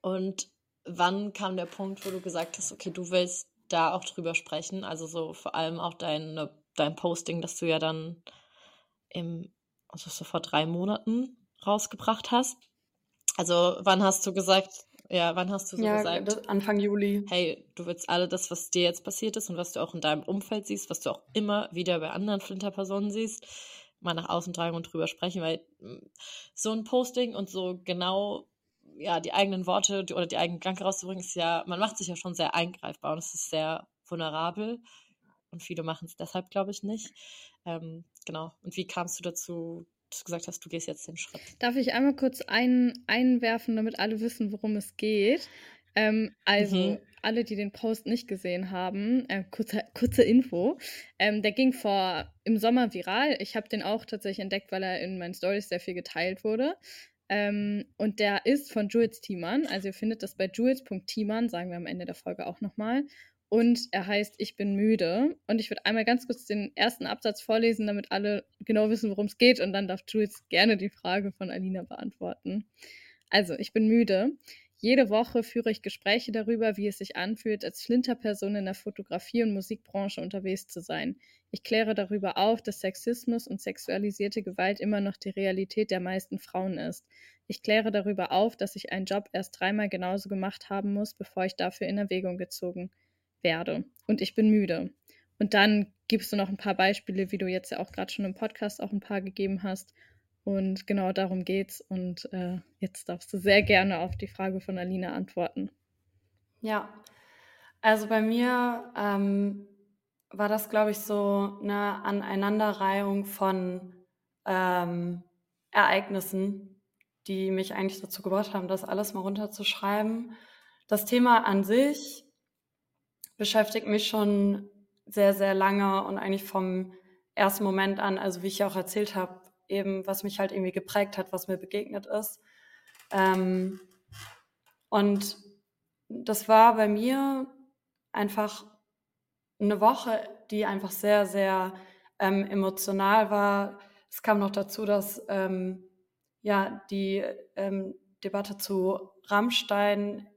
Und wann kam der Punkt, wo du gesagt hast, okay, du willst da auch drüber sprechen? Also so vor allem auch dein, dein Posting, das du ja dann im, also so vor drei Monaten rausgebracht hast. Also wann hast du gesagt, ja, wann hast du so ja, gesagt? Anfang Juli. Hey, du willst alle das, was dir jetzt passiert ist und was du auch in deinem Umfeld siehst, was du auch immer wieder bei anderen Flinterpersonen siehst, mal nach außen tragen und drüber sprechen, weil hm, so ein Posting und so genau ja, die eigenen Worte oder die eigenen Gedanken rauszubringen, ist ja, man macht sich ja schon sehr eingreifbar und es ist sehr vulnerabel und viele machen es deshalb, glaube ich, nicht. Ähm, genau. Und wie kamst du dazu, dass du gesagt hast, du gehst jetzt den Schritt. Darf ich einmal kurz ein, einwerfen, damit alle wissen, worum es geht? Ähm, also, mhm. alle, die den Post nicht gesehen haben, äh, kurze, kurze Info. Ähm, der ging vor im Sommer viral. Ich habe den auch tatsächlich entdeckt, weil er in meinen Stories sehr viel geteilt wurde. Ähm, und der ist von Jules Thiemann. Also ihr findet das bei jules.thiemann, sagen wir am Ende der Folge auch nochmal und er heißt Ich bin müde. Und ich würde einmal ganz kurz den ersten Absatz vorlesen, damit alle genau wissen, worum es geht. Und dann darf Jules gerne die Frage von Alina beantworten. Also, ich bin müde. Jede Woche führe ich Gespräche darüber, wie es sich anfühlt, als Flinterperson in der Fotografie- und Musikbranche unterwegs zu sein. Ich kläre darüber auf, dass Sexismus und sexualisierte Gewalt immer noch die Realität der meisten Frauen ist. Ich kläre darüber auf, dass ich einen Job erst dreimal genauso gemacht haben muss, bevor ich dafür in Erwägung gezogen werde und ich bin müde. Und dann gibst du noch ein paar Beispiele, wie du jetzt ja auch gerade schon im Podcast auch ein paar gegeben hast. Und genau darum geht's. Und äh, jetzt darfst du sehr gerne auf die Frage von Alina antworten. Ja, also bei mir ähm, war das, glaube ich, so eine Aneinanderreihung von ähm, Ereignissen, die mich eigentlich dazu gebracht haben, das alles mal runterzuschreiben. Das Thema an sich beschäftigt mich schon sehr, sehr lange und eigentlich vom ersten Moment an, also wie ich ja auch erzählt habe, eben was mich halt irgendwie geprägt hat, was mir begegnet ist. Ähm, und das war bei mir einfach eine Woche, die einfach sehr, sehr ähm, emotional war. Es kam noch dazu, dass ähm, ja die ähm, Debatte zu Rammstein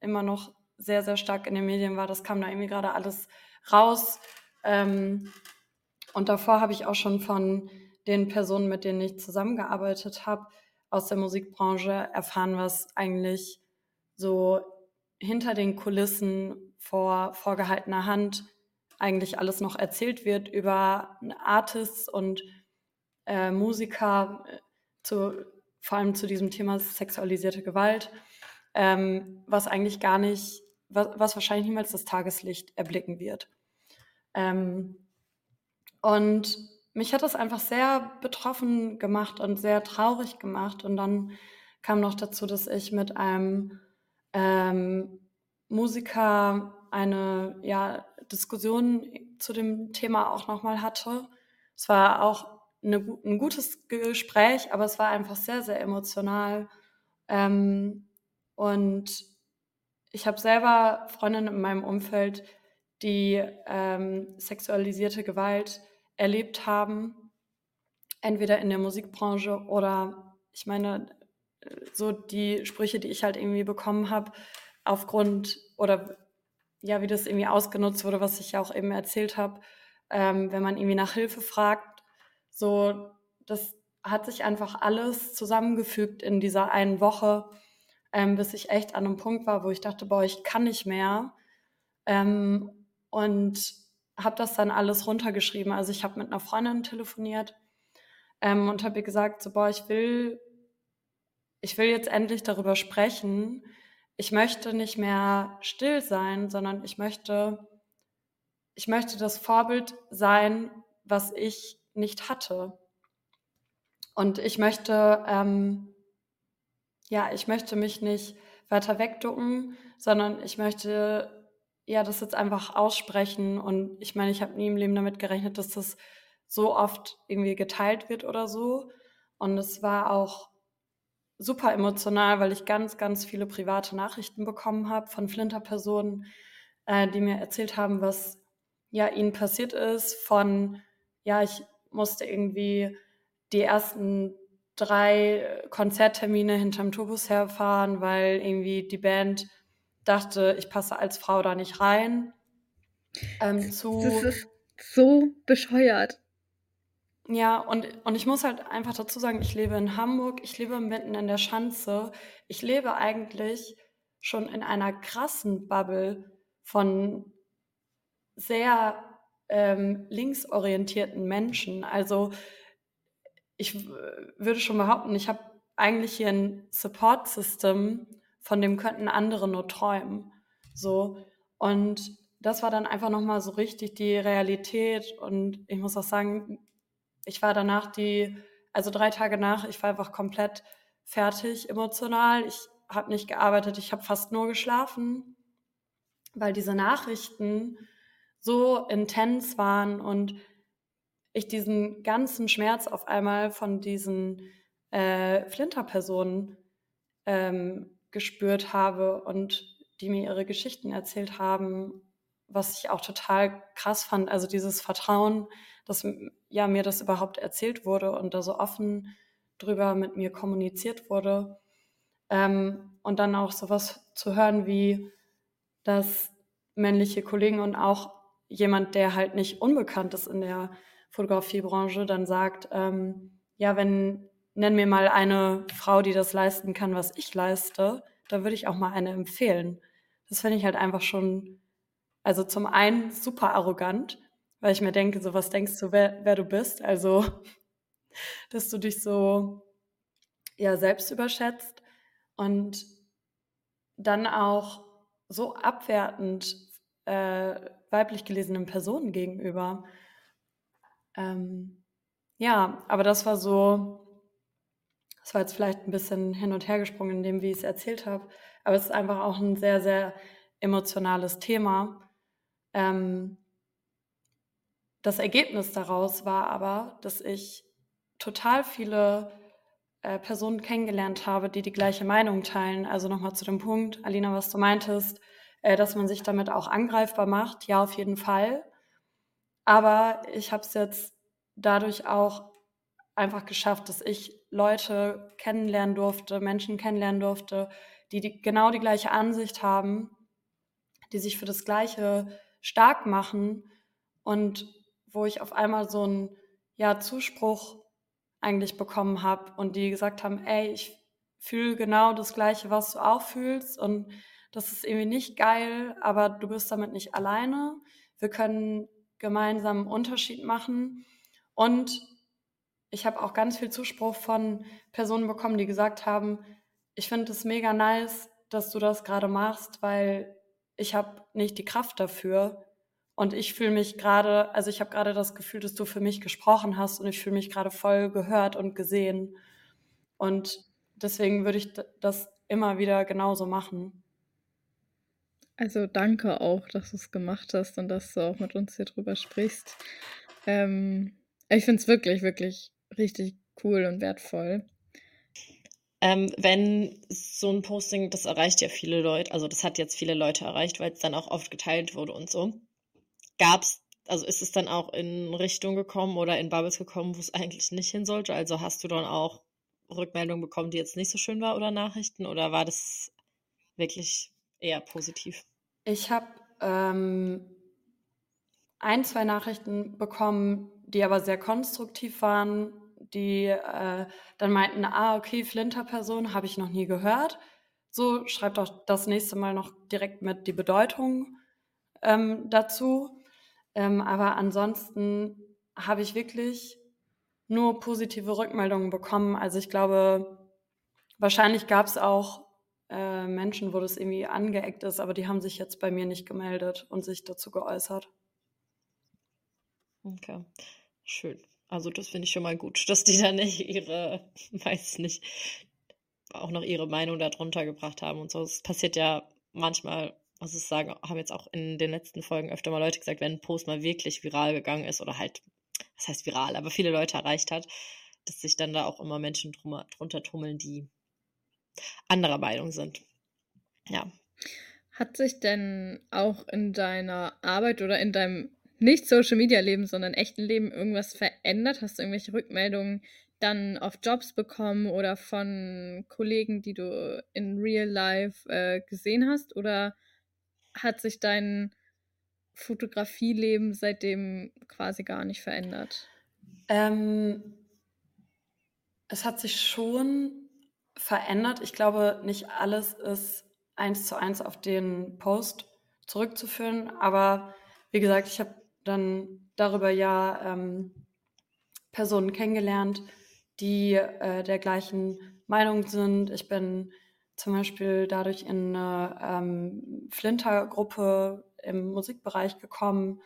immer noch sehr, sehr stark in den Medien war. Das kam da irgendwie gerade alles raus. Ähm, und davor habe ich auch schon von den Personen, mit denen ich zusammengearbeitet habe, aus der Musikbranche erfahren, was eigentlich so hinter den Kulissen vor vorgehaltener Hand eigentlich alles noch erzählt wird über Artists und äh, Musiker, äh, zu, vor allem zu diesem Thema sexualisierte Gewalt. ähm, was eigentlich gar nicht, was, was, wahrscheinlich niemals das Tageslicht erblicken wird. Ähm, und mich hat das einfach sehr betroffen gemacht und sehr traurig gemacht. Und dann kam noch dazu, dass ich mit einem ähm, Musiker eine ja, Diskussion zu dem Thema auch nochmal hatte. Es war auch eine, ein gutes Gespräch, aber es war einfach sehr, sehr emotional. Ähm, und ich habe selber Freundinnen in meinem Umfeld, die ähm, sexualisierte Gewalt erlebt haben, entweder in der Musikbranche oder ich meine, so die Sprüche, die ich halt irgendwie bekommen habe, aufgrund oder ja, wie das irgendwie ausgenutzt wurde, was ich ja auch eben erzählt habe, ähm, wenn man irgendwie nach Hilfe fragt, so, das hat sich einfach alles zusammengefügt in dieser einen Woche, ähm, bis ich echt an einem Punkt war, wo ich dachte, boah, ich kann nicht mehr. Ähm, und habe das dann alles runtergeschrieben. Also ich habe mit einer Freundin telefoniert ähm, und habe ihr gesagt, so, boah, ich will, ich will jetzt endlich darüber sprechen. Ich möchte nicht mehr still sein, sondern ich möchte, ich möchte das Vorbild sein, was ich nicht hatte. Und ich möchte, ähm, ja, ich möchte mich nicht weiter wegducken, sondern ich möchte ja, das jetzt einfach aussprechen. Und ich meine, ich habe nie im Leben damit gerechnet, dass das so oft irgendwie geteilt wird oder so. Und es war auch super emotional, weil ich ganz, ganz viele private Nachrichten bekommen habe von Flinter-Personen, äh, die mir erzählt haben, was ja ihnen passiert ist. Von, ja, ich musste irgendwie die ersten drei Konzerttermine hinterm Turbus herfahren, weil irgendwie die Band dachte, ich passe als Frau da nicht rein. Ähm, zu das ist so bescheuert. Ja, und, und ich muss halt einfach dazu sagen, ich lebe in Hamburg, ich lebe mitten in der Schanze. Ich lebe eigentlich schon in einer krassen Bubble von sehr ähm, linksorientierten Menschen. Also ich würde schon behaupten, ich habe eigentlich hier ein Support-System, von dem könnten andere nur träumen. So. Und das war dann einfach nochmal so richtig die Realität. Und ich muss auch sagen, ich war danach die, also drei Tage nach, ich war einfach komplett fertig emotional. Ich habe nicht gearbeitet, ich habe fast nur geschlafen, weil diese Nachrichten so intens waren und ich diesen ganzen Schmerz auf einmal von diesen äh, Flinter-Personen ähm, gespürt habe und die mir ihre Geschichten erzählt haben, was ich auch total krass fand. Also dieses Vertrauen, dass ja mir das überhaupt erzählt wurde und da so offen drüber mit mir kommuniziert wurde. Ähm, und dann auch sowas zu hören wie, dass männliche Kollegen und auch jemand, der halt nicht unbekannt ist in der Fotografiebranche, dann sagt, ähm, ja, wenn nenn mir mal eine Frau, die das leisten kann, was ich leiste, da würde ich auch mal eine empfehlen. Das finde ich halt einfach schon, also zum einen super arrogant, weil ich mir denke, so was denkst du, wer, wer du bist? Also, dass du dich so ja selbst überschätzt und dann auch so abwertend äh, weiblich gelesenen Personen gegenüber. Ähm, ja, aber das war so das war jetzt vielleicht ein bisschen hin und her gesprungen in dem, wie ich es erzählt habe, aber es ist einfach auch ein sehr, sehr emotionales Thema. Ähm, das Ergebnis daraus war aber, dass ich total viele äh, Personen kennengelernt habe, die die gleiche Meinung teilen. Also nochmal zu dem Punkt, Alina, was du meintest, äh, dass man sich damit auch angreifbar macht. Ja, auf jeden Fall. Aber ich habe es jetzt dadurch auch einfach geschafft, dass ich Leute kennenlernen durfte, Menschen kennenlernen durfte, die, die genau die gleiche Ansicht haben, die sich für das Gleiche stark machen und wo ich auf einmal so einen ja, Zuspruch eigentlich bekommen habe und die gesagt haben, ey, ich fühle genau das Gleiche, was du auch fühlst und das ist irgendwie nicht geil, aber du bist damit nicht alleine. Wir können gemeinsam einen Unterschied machen und ich habe auch ganz viel Zuspruch von Personen bekommen, die gesagt haben, ich finde es mega nice, dass du das gerade machst, weil ich habe nicht die Kraft dafür. Und ich fühle mich gerade, also ich habe gerade das Gefühl, dass du für mich gesprochen hast und ich fühle mich gerade voll gehört und gesehen. Und deswegen würde ich das immer wieder genauso machen. Also danke auch, dass du es gemacht hast und dass du auch mit uns hier drüber sprichst. Ähm, ich finde es wirklich, wirklich richtig cool und wertvoll. Ähm, wenn so ein Posting, das erreicht ja viele Leute, also das hat jetzt viele Leute erreicht, weil es dann auch oft geteilt wurde und so. Gab's, also ist es dann auch in Richtung gekommen oder in Bubbles gekommen, wo es eigentlich nicht hin sollte? Also hast du dann auch Rückmeldungen bekommen, die jetzt nicht so schön war oder Nachrichten oder war das wirklich eher positiv? Ich habe ähm, ein, zwei Nachrichten bekommen, die aber sehr konstruktiv waren, die äh, dann meinten, ah, okay, Flinter-Person habe ich noch nie gehört. So, schreibt doch das nächste Mal noch direkt mit die Bedeutung ähm, dazu. Ähm, aber ansonsten habe ich wirklich nur positive Rückmeldungen bekommen. Also ich glaube, wahrscheinlich gab es auch äh, Menschen, wo das irgendwie angeeckt ist, aber die haben sich jetzt bei mir nicht gemeldet und sich dazu geäußert. Okay, schön. Also das finde ich schon mal gut, dass die da nicht ihre, weiß nicht, auch noch ihre Meinung darunter gebracht haben und so. Es passiert ja manchmal, also es sagen, haben jetzt auch in den letzten Folgen öfter mal Leute gesagt, wenn ein Post mal wirklich viral gegangen ist oder halt, was heißt viral, aber viele Leute erreicht hat, dass sich dann da auch immer Menschen drunter tummeln, die anderer Meinung sind. Ja. Hat sich denn auch in deiner Arbeit oder in deinem nicht Social Media Leben, sondern echten Leben irgendwas verändert? Hast du irgendwelche Rückmeldungen dann auf Jobs bekommen oder von Kollegen, die du in Real Life äh, gesehen hast? Oder hat sich dein Fotografieleben seitdem quasi gar nicht verändert? Ähm, es hat sich schon verändert. Ich glaube, nicht alles ist eins zu eins auf den Post zurückzuführen, aber wie gesagt, ich habe dann darüber ja ähm, Personen kennengelernt, die äh, der gleichen Meinung sind. Ich bin zum Beispiel dadurch in eine ähm, Flinter-Gruppe im Musikbereich gekommen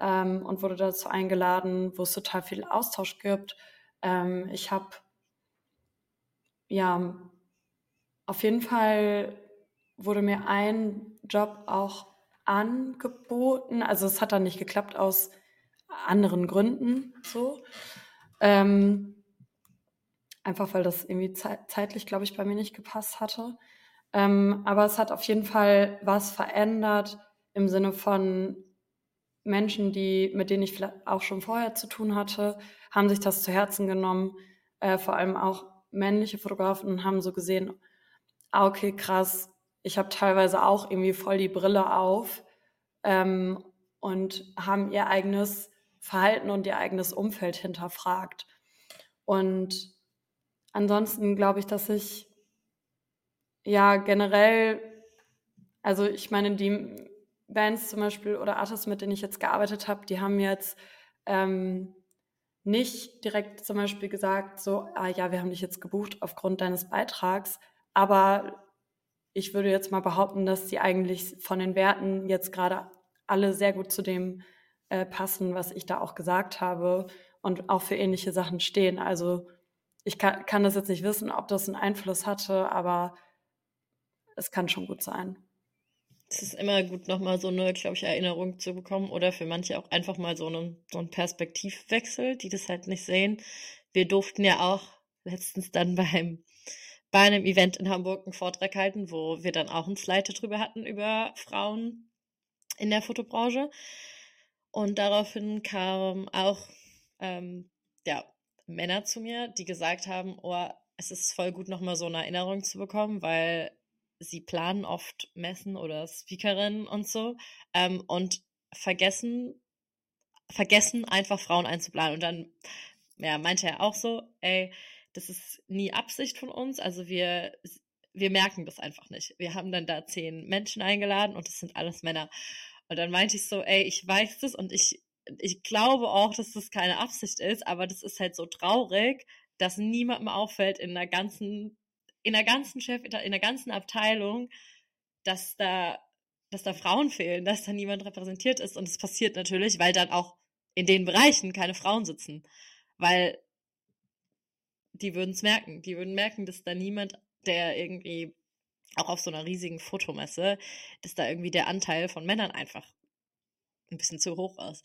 ähm, und wurde dazu eingeladen, wo es total viel Austausch gibt. Ähm, ich habe ja auf jeden Fall wurde mir ein Job auch angeboten. Also es hat dann nicht geklappt aus anderen Gründen so. Ähm, einfach weil das irgendwie ze zeitlich, glaube ich, bei mir nicht gepasst hatte. Ähm, aber es hat auf jeden Fall was verändert im Sinne von Menschen, die, mit denen ich vielleicht auch schon vorher zu tun hatte, haben sich das zu Herzen genommen. Äh, vor allem auch männliche Fotografen haben so gesehen, ah, okay, krass, ich habe teilweise auch irgendwie voll die Brille auf ähm, und haben ihr eigenes Verhalten und ihr eigenes Umfeld hinterfragt. Und ansonsten glaube ich, dass ich ja generell, also ich meine, die Bands zum Beispiel oder Artists, mit denen ich jetzt gearbeitet habe, die haben jetzt ähm, nicht direkt zum Beispiel gesagt, so, ah ja, wir haben dich jetzt gebucht aufgrund deines Beitrags, aber ich würde jetzt mal behaupten, dass die eigentlich von den Werten jetzt gerade alle sehr gut zu dem äh, passen, was ich da auch gesagt habe und auch für ähnliche Sachen stehen. Also ich kann, kann das jetzt nicht wissen, ob das einen Einfluss hatte, aber es kann schon gut sein. Es ist immer gut, nochmal so eine, glaube ich, Erinnerung zu bekommen oder für manche auch einfach mal so einen, so einen Perspektivwechsel, die das halt nicht sehen. Wir durften ja auch letztens dann beim bei einem Event in Hamburg einen Vortrag halten, wo wir dann auch ein Slide drüber hatten über Frauen in der Fotobranche. Und daraufhin kamen auch ähm, ja, Männer zu mir, die gesagt haben, oh, es ist voll gut, nochmal so eine Erinnerung zu bekommen, weil sie planen oft Messen oder Speakerinnen und so ähm, und vergessen, vergessen einfach Frauen einzuplanen. Und dann ja, meinte er auch so, ey, das ist nie Absicht von uns. Also wir, wir merken das einfach nicht. Wir haben dann da zehn Menschen eingeladen und das sind alles Männer. Und dann meinte ich so, ey, ich weiß das und ich, ich glaube auch, dass das keine Absicht ist, aber das ist halt so traurig, dass niemandem auffällt in der ganzen, in der ganzen Chef, in der ganzen Abteilung, dass da, dass da Frauen fehlen, dass da niemand repräsentiert ist. Und es passiert natürlich, weil dann auch in den Bereichen keine Frauen sitzen. Weil die würden es merken. Die würden merken, dass da niemand, der irgendwie auch auf so einer riesigen Fotomesse, dass da irgendwie der Anteil von Männern einfach ein bisschen zu hoch ist.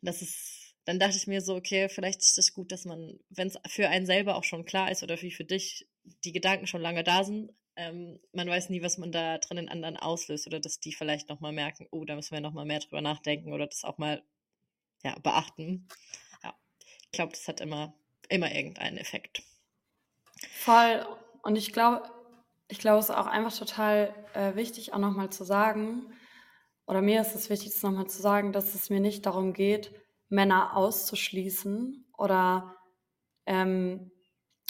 Das ist, dann dachte ich mir so, okay, vielleicht ist es gut, dass man, wenn es für einen selber auch schon klar ist oder wie für dich die Gedanken schon lange da sind, ähm, man weiß nie, was man da drin in anderen auslöst oder dass die vielleicht nochmal merken, oh, da müssen wir nochmal mehr drüber nachdenken oder das auch mal ja, beachten. Ja, ich glaube, das hat immer, immer irgendeinen Effekt. Voll. Und ich glaube, ich glaube, es ist auch einfach total äh, wichtig, auch nochmal zu sagen, oder mir ist es wichtig, das nochmal zu sagen, dass es mir nicht darum geht, Männer auszuschließen oder ähm,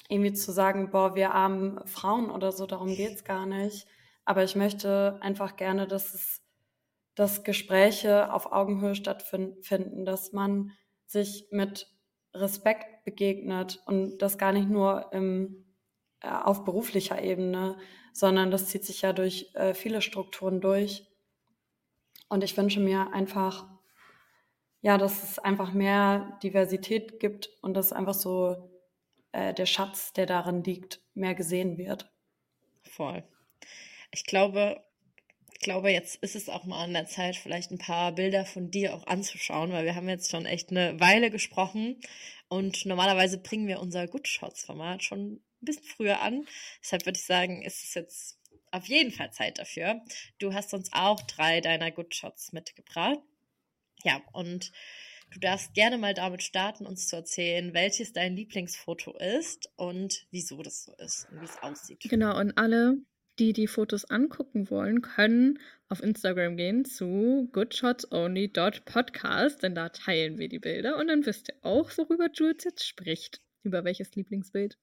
irgendwie zu sagen, boah, wir armen Frauen oder so, darum geht es gar nicht. Aber ich möchte einfach gerne, dass es dass Gespräche auf Augenhöhe stattfinden, dass man sich mit Respekt begegnet und das gar nicht nur im, äh, auf beruflicher Ebene, sondern das zieht sich ja durch äh, viele Strukturen durch. Und ich wünsche mir einfach, ja, dass es einfach mehr Diversität gibt und dass einfach so äh, der Schatz, der darin liegt, mehr gesehen wird. Voll. Ich glaube, glaube, jetzt ist es auch mal an der Zeit, vielleicht ein paar Bilder von dir auch anzuschauen, weil wir haben jetzt schon echt eine Weile gesprochen und normalerweise bringen wir unser Good Shots Format schon ein bisschen früher an. Deshalb würde ich sagen, ist es jetzt auf jeden Fall Zeit dafür. Du hast uns auch drei deiner Good Shots mitgebracht. Ja, und du darfst gerne mal damit starten, uns zu erzählen, welches dein Lieblingsfoto ist und wieso das so ist und wie es aussieht. Genau, und alle, die die Fotos angucken wollen, können auf Instagram gehen zu goodshotsonly.podcast, denn da teilen wir die Bilder und dann wisst ihr auch, worüber Jules jetzt spricht. Über welches Lieblingsbild?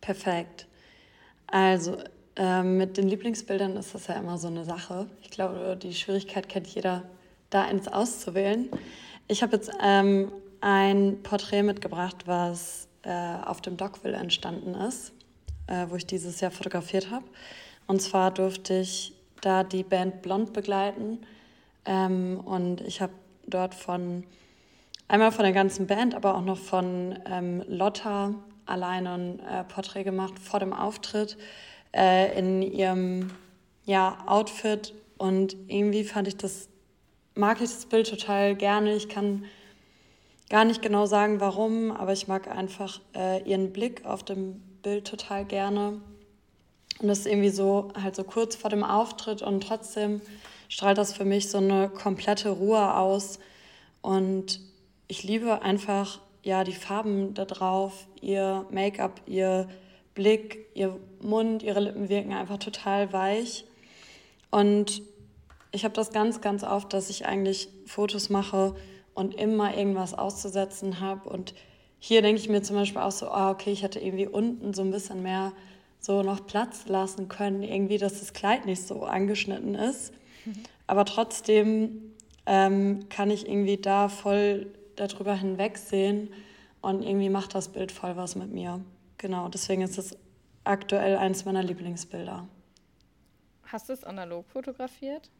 Perfekt. Also, äh, mit den Lieblingsbildern ist das ja immer so eine Sache. Ich glaube, die Schwierigkeit kennt jeder, da eins auszuwählen. Ich habe jetzt ähm, ein Porträt mitgebracht, was äh, auf dem Dockville entstanden ist äh, wo ich dieses Jahr fotografiert habe. Und zwar durfte ich da die Band Blond begleiten. Ähm, und ich habe dort von einmal von der ganzen Band, aber auch noch von ähm, Lotta alleine ein äh, Porträt gemacht vor dem Auftritt äh, in ihrem ja, Outfit. Und irgendwie fand ich das, mag ich das Bild total gerne. Ich kann gar nicht genau sagen, warum, aber ich mag einfach äh, ihren Blick auf dem Bild total gerne. Und das ist irgendwie so halt so kurz vor dem Auftritt und trotzdem strahlt das für mich so eine komplette Ruhe aus. Und ich liebe einfach ja die Farben da drauf, ihr Make-up, ihr Blick, ihr Mund, ihre Lippen wirken einfach total weich. Und ich habe das ganz, ganz oft, dass ich eigentlich Fotos mache und immer irgendwas auszusetzen habe und hier denke ich mir zum Beispiel auch so, ah, okay, ich hätte irgendwie unten so ein bisschen mehr so noch Platz lassen können, irgendwie, dass das Kleid nicht so angeschnitten ist. Mhm. Aber trotzdem ähm, kann ich irgendwie da voll darüber hinwegsehen und irgendwie macht das Bild voll was mit mir. Genau, deswegen ist es aktuell eines meiner Lieblingsbilder. Hast du es analog fotografiert?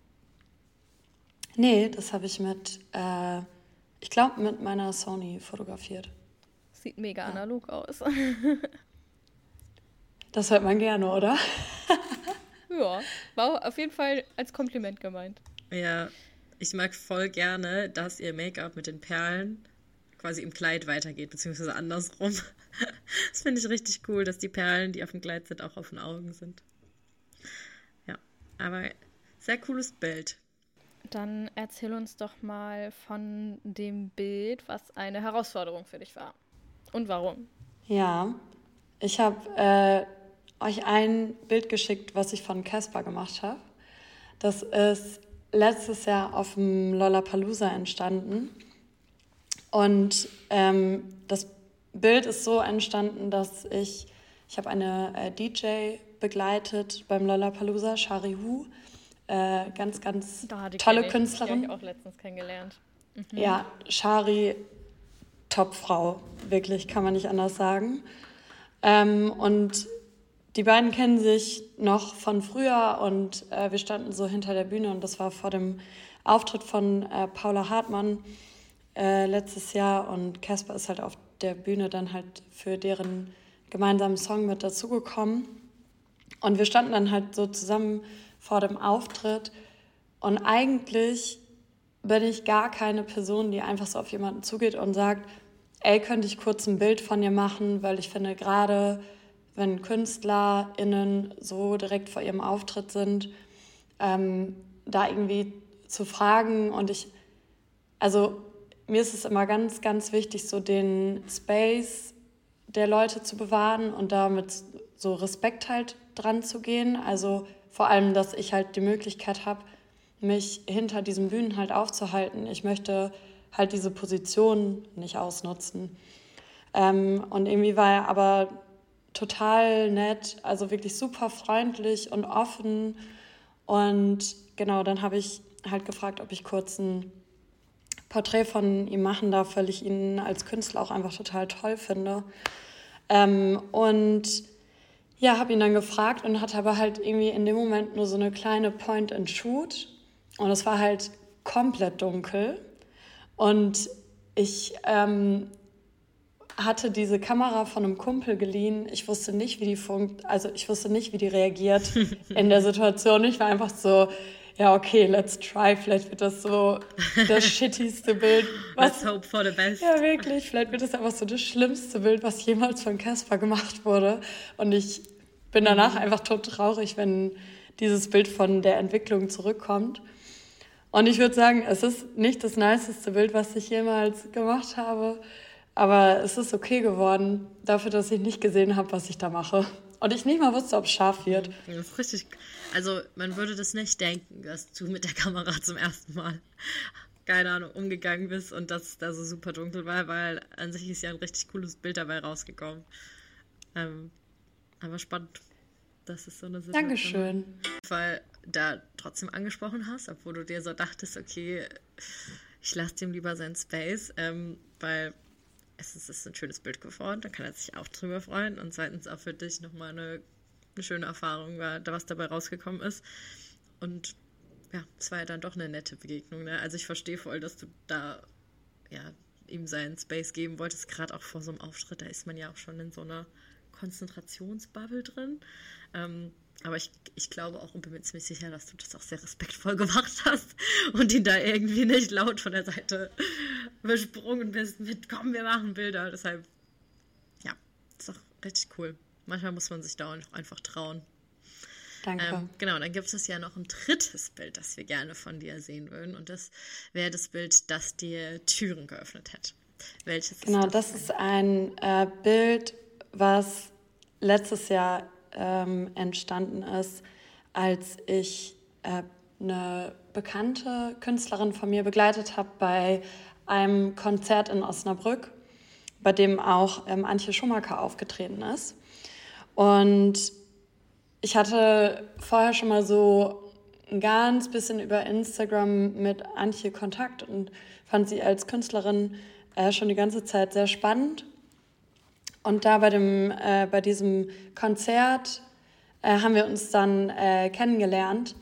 Nee, das habe ich mit, äh, ich glaube, mit meiner Sony fotografiert. Sieht mega ja. analog aus. das hört man gerne, oder? ja, war auf jeden Fall als Kompliment gemeint. Ja, ich mag voll gerne, dass ihr Make-up mit den Perlen quasi im Kleid weitergeht, beziehungsweise andersrum. Das finde ich richtig cool, dass die Perlen, die auf dem Kleid sind, auch auf den Augen sind. Ja, aber sehr cooles Bild. Dann erzähl uns doch mal von dem Bild, was eine Herausforderung für dich war. Und warum? Ja, ich habe äh, euch ein Bild geschickt, was ich von Casper gemacht habe. Das ist letztes Jahr auf dem Lollapalooza entstanden. Und ähm, das Bild ist so entstanden, dass ich, ich habe eine äh, DJ begleitet beim Lollapalooza, Shari Hu, äh, ganz, ganz tolle Künstlerin. Die habe ich auch letztens kennengelernt. Mhm. Ja, Shari Top-Frau, wirklich, kann man nicht anders sagen. Ähm, und die beiden kennen sich noch von früher und äh, wir standen so hinter der Bühne und das war vor dem Auftritt von äh, Paula Hartmann äh, letztes Jahr und Casper ist halt auf der Bühne dann halt für deren gemeinsamen Song mit dazugekommen. Und wir standen dann halt so zusammen vor dem Auftritt und eigentlich bin ich gar keine Person, die einfach so auf jemanden zugeht und sagt, ey, könnte ich kurz ein Bild von dir machen, weil ich finde, gerade wenn KünstlerInnen so direkt vor ihrem Auftritt sind, ähm, da irgendwie zu fragen und ich, also mir ist es immer ganz, ganz wichtig, so den Space der Leute zu bewahren und damit so Respekt halt dran zu gehen. Also vor allem, dass ich halt die Möglichkeit habe, mich hinter diesen Bühnen halt aufzuhalten. Ich möchte halt diese Position nicht ausnutzen. Ähm, und irgendwie war er aber total nett, also wirklich super freundlich und offen. Und genau, dann habe ich halt gefragt, ob ich kurz ein Porträt von ihm machen darf, weil ich ihn als Künstler auch einfach total toll finde. Ähm, und ja, habe ihn dann gefragt und hatte aber halt irgendwie in dem Moment nur so eine kleine Point-and-Shoot. Und es war halt komplett dunkel. Und ich ähm, hatte diese Kamera von einem Kumpel geliehen. Ich wusste nicht, wie die funkt, also ich wusste nicht, wie die reagiert in der Situation. Ich war einfach so, ja, okay, let's try. Vielleicht wird das so das shittigste Bild. Was, let's hope for the best. Ja, wirklich. Vielleicht wird das einfach so das schlimmste Bild, was jemals von Casper gemacht wurde. Und ich bin danach mhm. einfach tot traurig, wenn dieses Bild von der Entwicklung zurückkommt. Und ich würde sagen, es ist nicht das niceste Bild, was ich jemals gemacht habe. Aber es ist okay geworden, dafür, dass ich nicht gesehen habe, was ich da mache. Und ich nicht mal wusste, ob es scharf wird. Das ist richtig. Also, man würde das nicht denken, dass du mit der Kamera zum ersten Mal, keine Ahnung, umgegangen bist und dass es da so super dunkel war, weil an sich ist ja ein richtig cooles Bild dabei rausgekommen. Ähm, aber spannend. Das ist so eine Situation. Dankeschön. Weil da trotzdem angesprochen hast, obwohl du dir so dachtest, okay, ich lasse dem lieber seinen Space, ähm, weil es ist ein schönes Bild geworden, da kann er sich auch drüber freuen und zweitens auch für dich nochmal eine, eine schöne Erfahrung war, was dabei rausgekommen ist. Und ja, es war ja dann doch eine nette Begegnung. Ne? Also ich verstehe voll, dass du da ja, ihm seinen Space geben wolltest, gerade auch vor so einem Auftritt, da ist man ja auch schon in so einer Konzentrationsbubble drin. Ähm, aber ich, ich glaube auch und bin mir ziemlich sicher, dass du das auch sehr respektvoll gemacht hast und ihn da irgendwie nicht laut von der Seite besprungen bist mit, komm, wir machen Bilder. Deshalb, ja, ist doch richtig cool. Manchmal muss man sich da auch einfach trauen. Danke. Ähm, genau, dann gibt es ja noch ein drittes Bild, das wir gerne von dir sehen würden. Und das wäre das Bild, das dir Türen geöffnet hätte. Welches genau, das, das ist ein äh, Bild, was letztes Jahr ähm, entstanden ist, als ich äh, eine bekannte Künstlerin von mir begleitet habe bei einem Konzert in Osnabrück, bei dem auch ähm, Antje Schumacher aufgetreten ist. Und ich hatte vorher schon mal so ein ganz bisschen über Instagram mit Antje Kontakt und fand sie als Künstlerin äh, schon die ganze Zeit sehr spannend und da bei, dem, äh, bei diesem Konzert äh, haben wir uns dann äh, kennengelernt.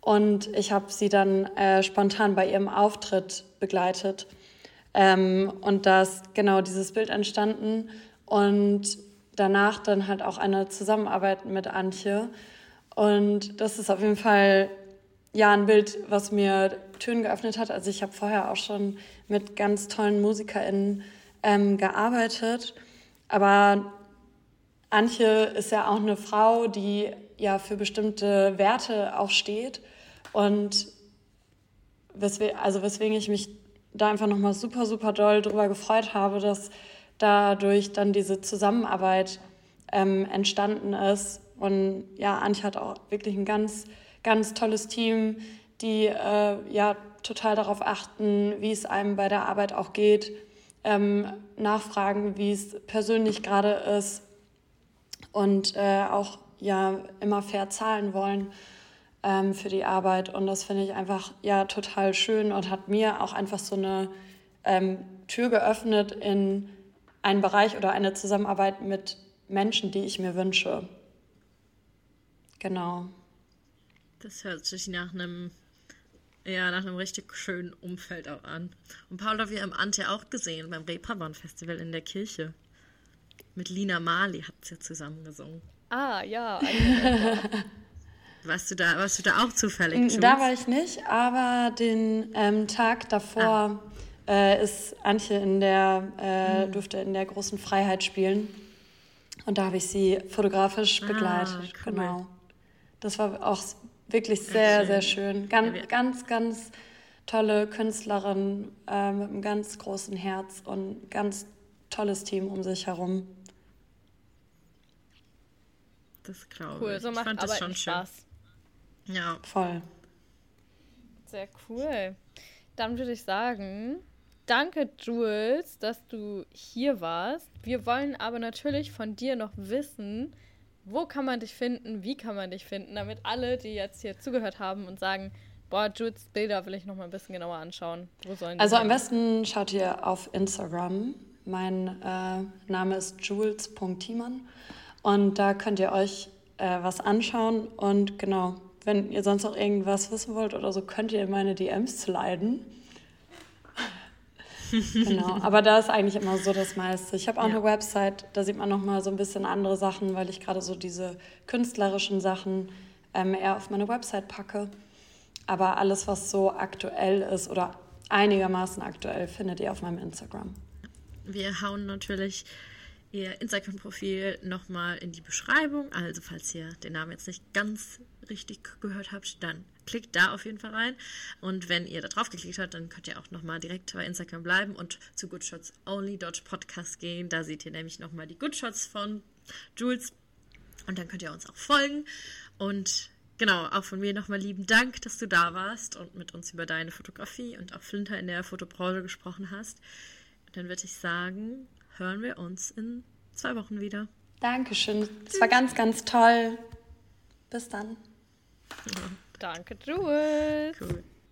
Und ich habe sie dann äh, spontan bei ihrem Auftritt begleitet. Ähm, und da ist genau dieses Bild entstanden. Und danach dann halt auch eine Zusammenarbeit mit Antje. Und das ist auf jeden Fall ja ein Bild, was mir Türen geöffnet hat. Also ich habe vorher auch schon mit ganz tollen MusikerInnen ähm, gearbeitet. Aber Antje ist ja auch eine Frau, die ja für bestimmte Werte auch steht. Und weswegen, also weswegen ich mich da einfach nochmal super, super doll drüber gefreut habe, dass dadurch dann diese Zusammenarbeit ähm, entstanden ist. Und ja, Antje hat auch wirklich ein ganz, ganz tolles Team, die äh, ja total darauf achten, wie es einem bei der Arbeit auch geht ähm, nachfragen, wie es persönlich gerade ist und äh, auch ja immer fair zahlen wollen ähm, für die Arbeit. Und das finde ich einfach ja total schön und hat mir auch einfach so eine ähm, Tür geöffnet in einen Bereich oder eine Zusammenarbeit mit Menschen, die ich mir wünsche. Genau. Das hört sich nach einem, ja, nach einem richtig schönen Umfeld auch an. Und Paula, wir haben Antje auch gesehen beim Reeperbahn Festival in der Kirche. Mit Lina Mali hat sie ja zusammen gesungen. Ah, ja. warst, du da, warst du da auch zufällig? Jules? Da war ich nicht, aber den ähm, Tag davor ah. äh, ist Antje in der, äh, mhm. durfte in der großen Freiheit spielen. Und da habe ich sie fotografisch ah, begleitet. Ah, cool. Genau. Das war auch wirklich sehr, schön. sehr schön. Ganz, ja, ganz, ganz tolle Künstlerin äh, mit einem ganz großen Herz und ganz tolles Team um sich herum. Das glaube cool, ich. So macht ich fand das schon Spaß. Schön. Ja. Voll. Sehr cool. Dann würde ich sagen, danke Jules, dass du hier warst. Wir wollen aber natürlich von dir noch wissen, wo kann man dich finden, wie kann man dich finden, damit alle, die jetzt hier zugehört haben und sagen, boah, Jules Bilder will ich noch mal ein bisschen genauer anschauen. Wo sollen also am besten schaut ihr auf Instagram. Mein äh, Name ist jules.thiemann und da könnt ihr euch äh, was anschauen. Und genau, wenn ihr sonst noch irgendwas wissen wollt oder so, könnt ihr in meine DMs sliden. Genau, aber da ist eigentlich immer so das meiste. Ich habe auch ja. eine Website, da sieht man noch mal so ein bisschen andere Sachen, weil ich gerade so diese künstlerischen Sachen ähm, eher auf meine Website packe. Aber alles, was so aktuell ist oder einigermaßen aktuell, findet ihr auf meinem Instagram. Wir hauen natürlich ihr Instagram-Profil nochmal in die Beschreibung. Also falls ihr den Namen jetzt nicht ganz richtig gehört habt, dann klickt da auf jeden Fall rein. Und wenn ihr da drauf geklickt habt, dann könnt ihr auch nochmal direkt bei Instagram bleiben und zu goodshotsonly.podcast gehen. Da seht ihr nämlich nochmal die Goodshots von Jules. Und dann könnt ihr uns auch folgen. Und genau, auch von mir nochmal lieben Dank, dass du da warst und mit uns über deine Fotografie und auch Flinter in der Fotobranche gesprochen hast. Dann würde ich sagen, hören wir uns in zwei Wochen wieder. Dankeschön. Es war ganz, ganz toll. Bis dann. Danke, Jules. Cool.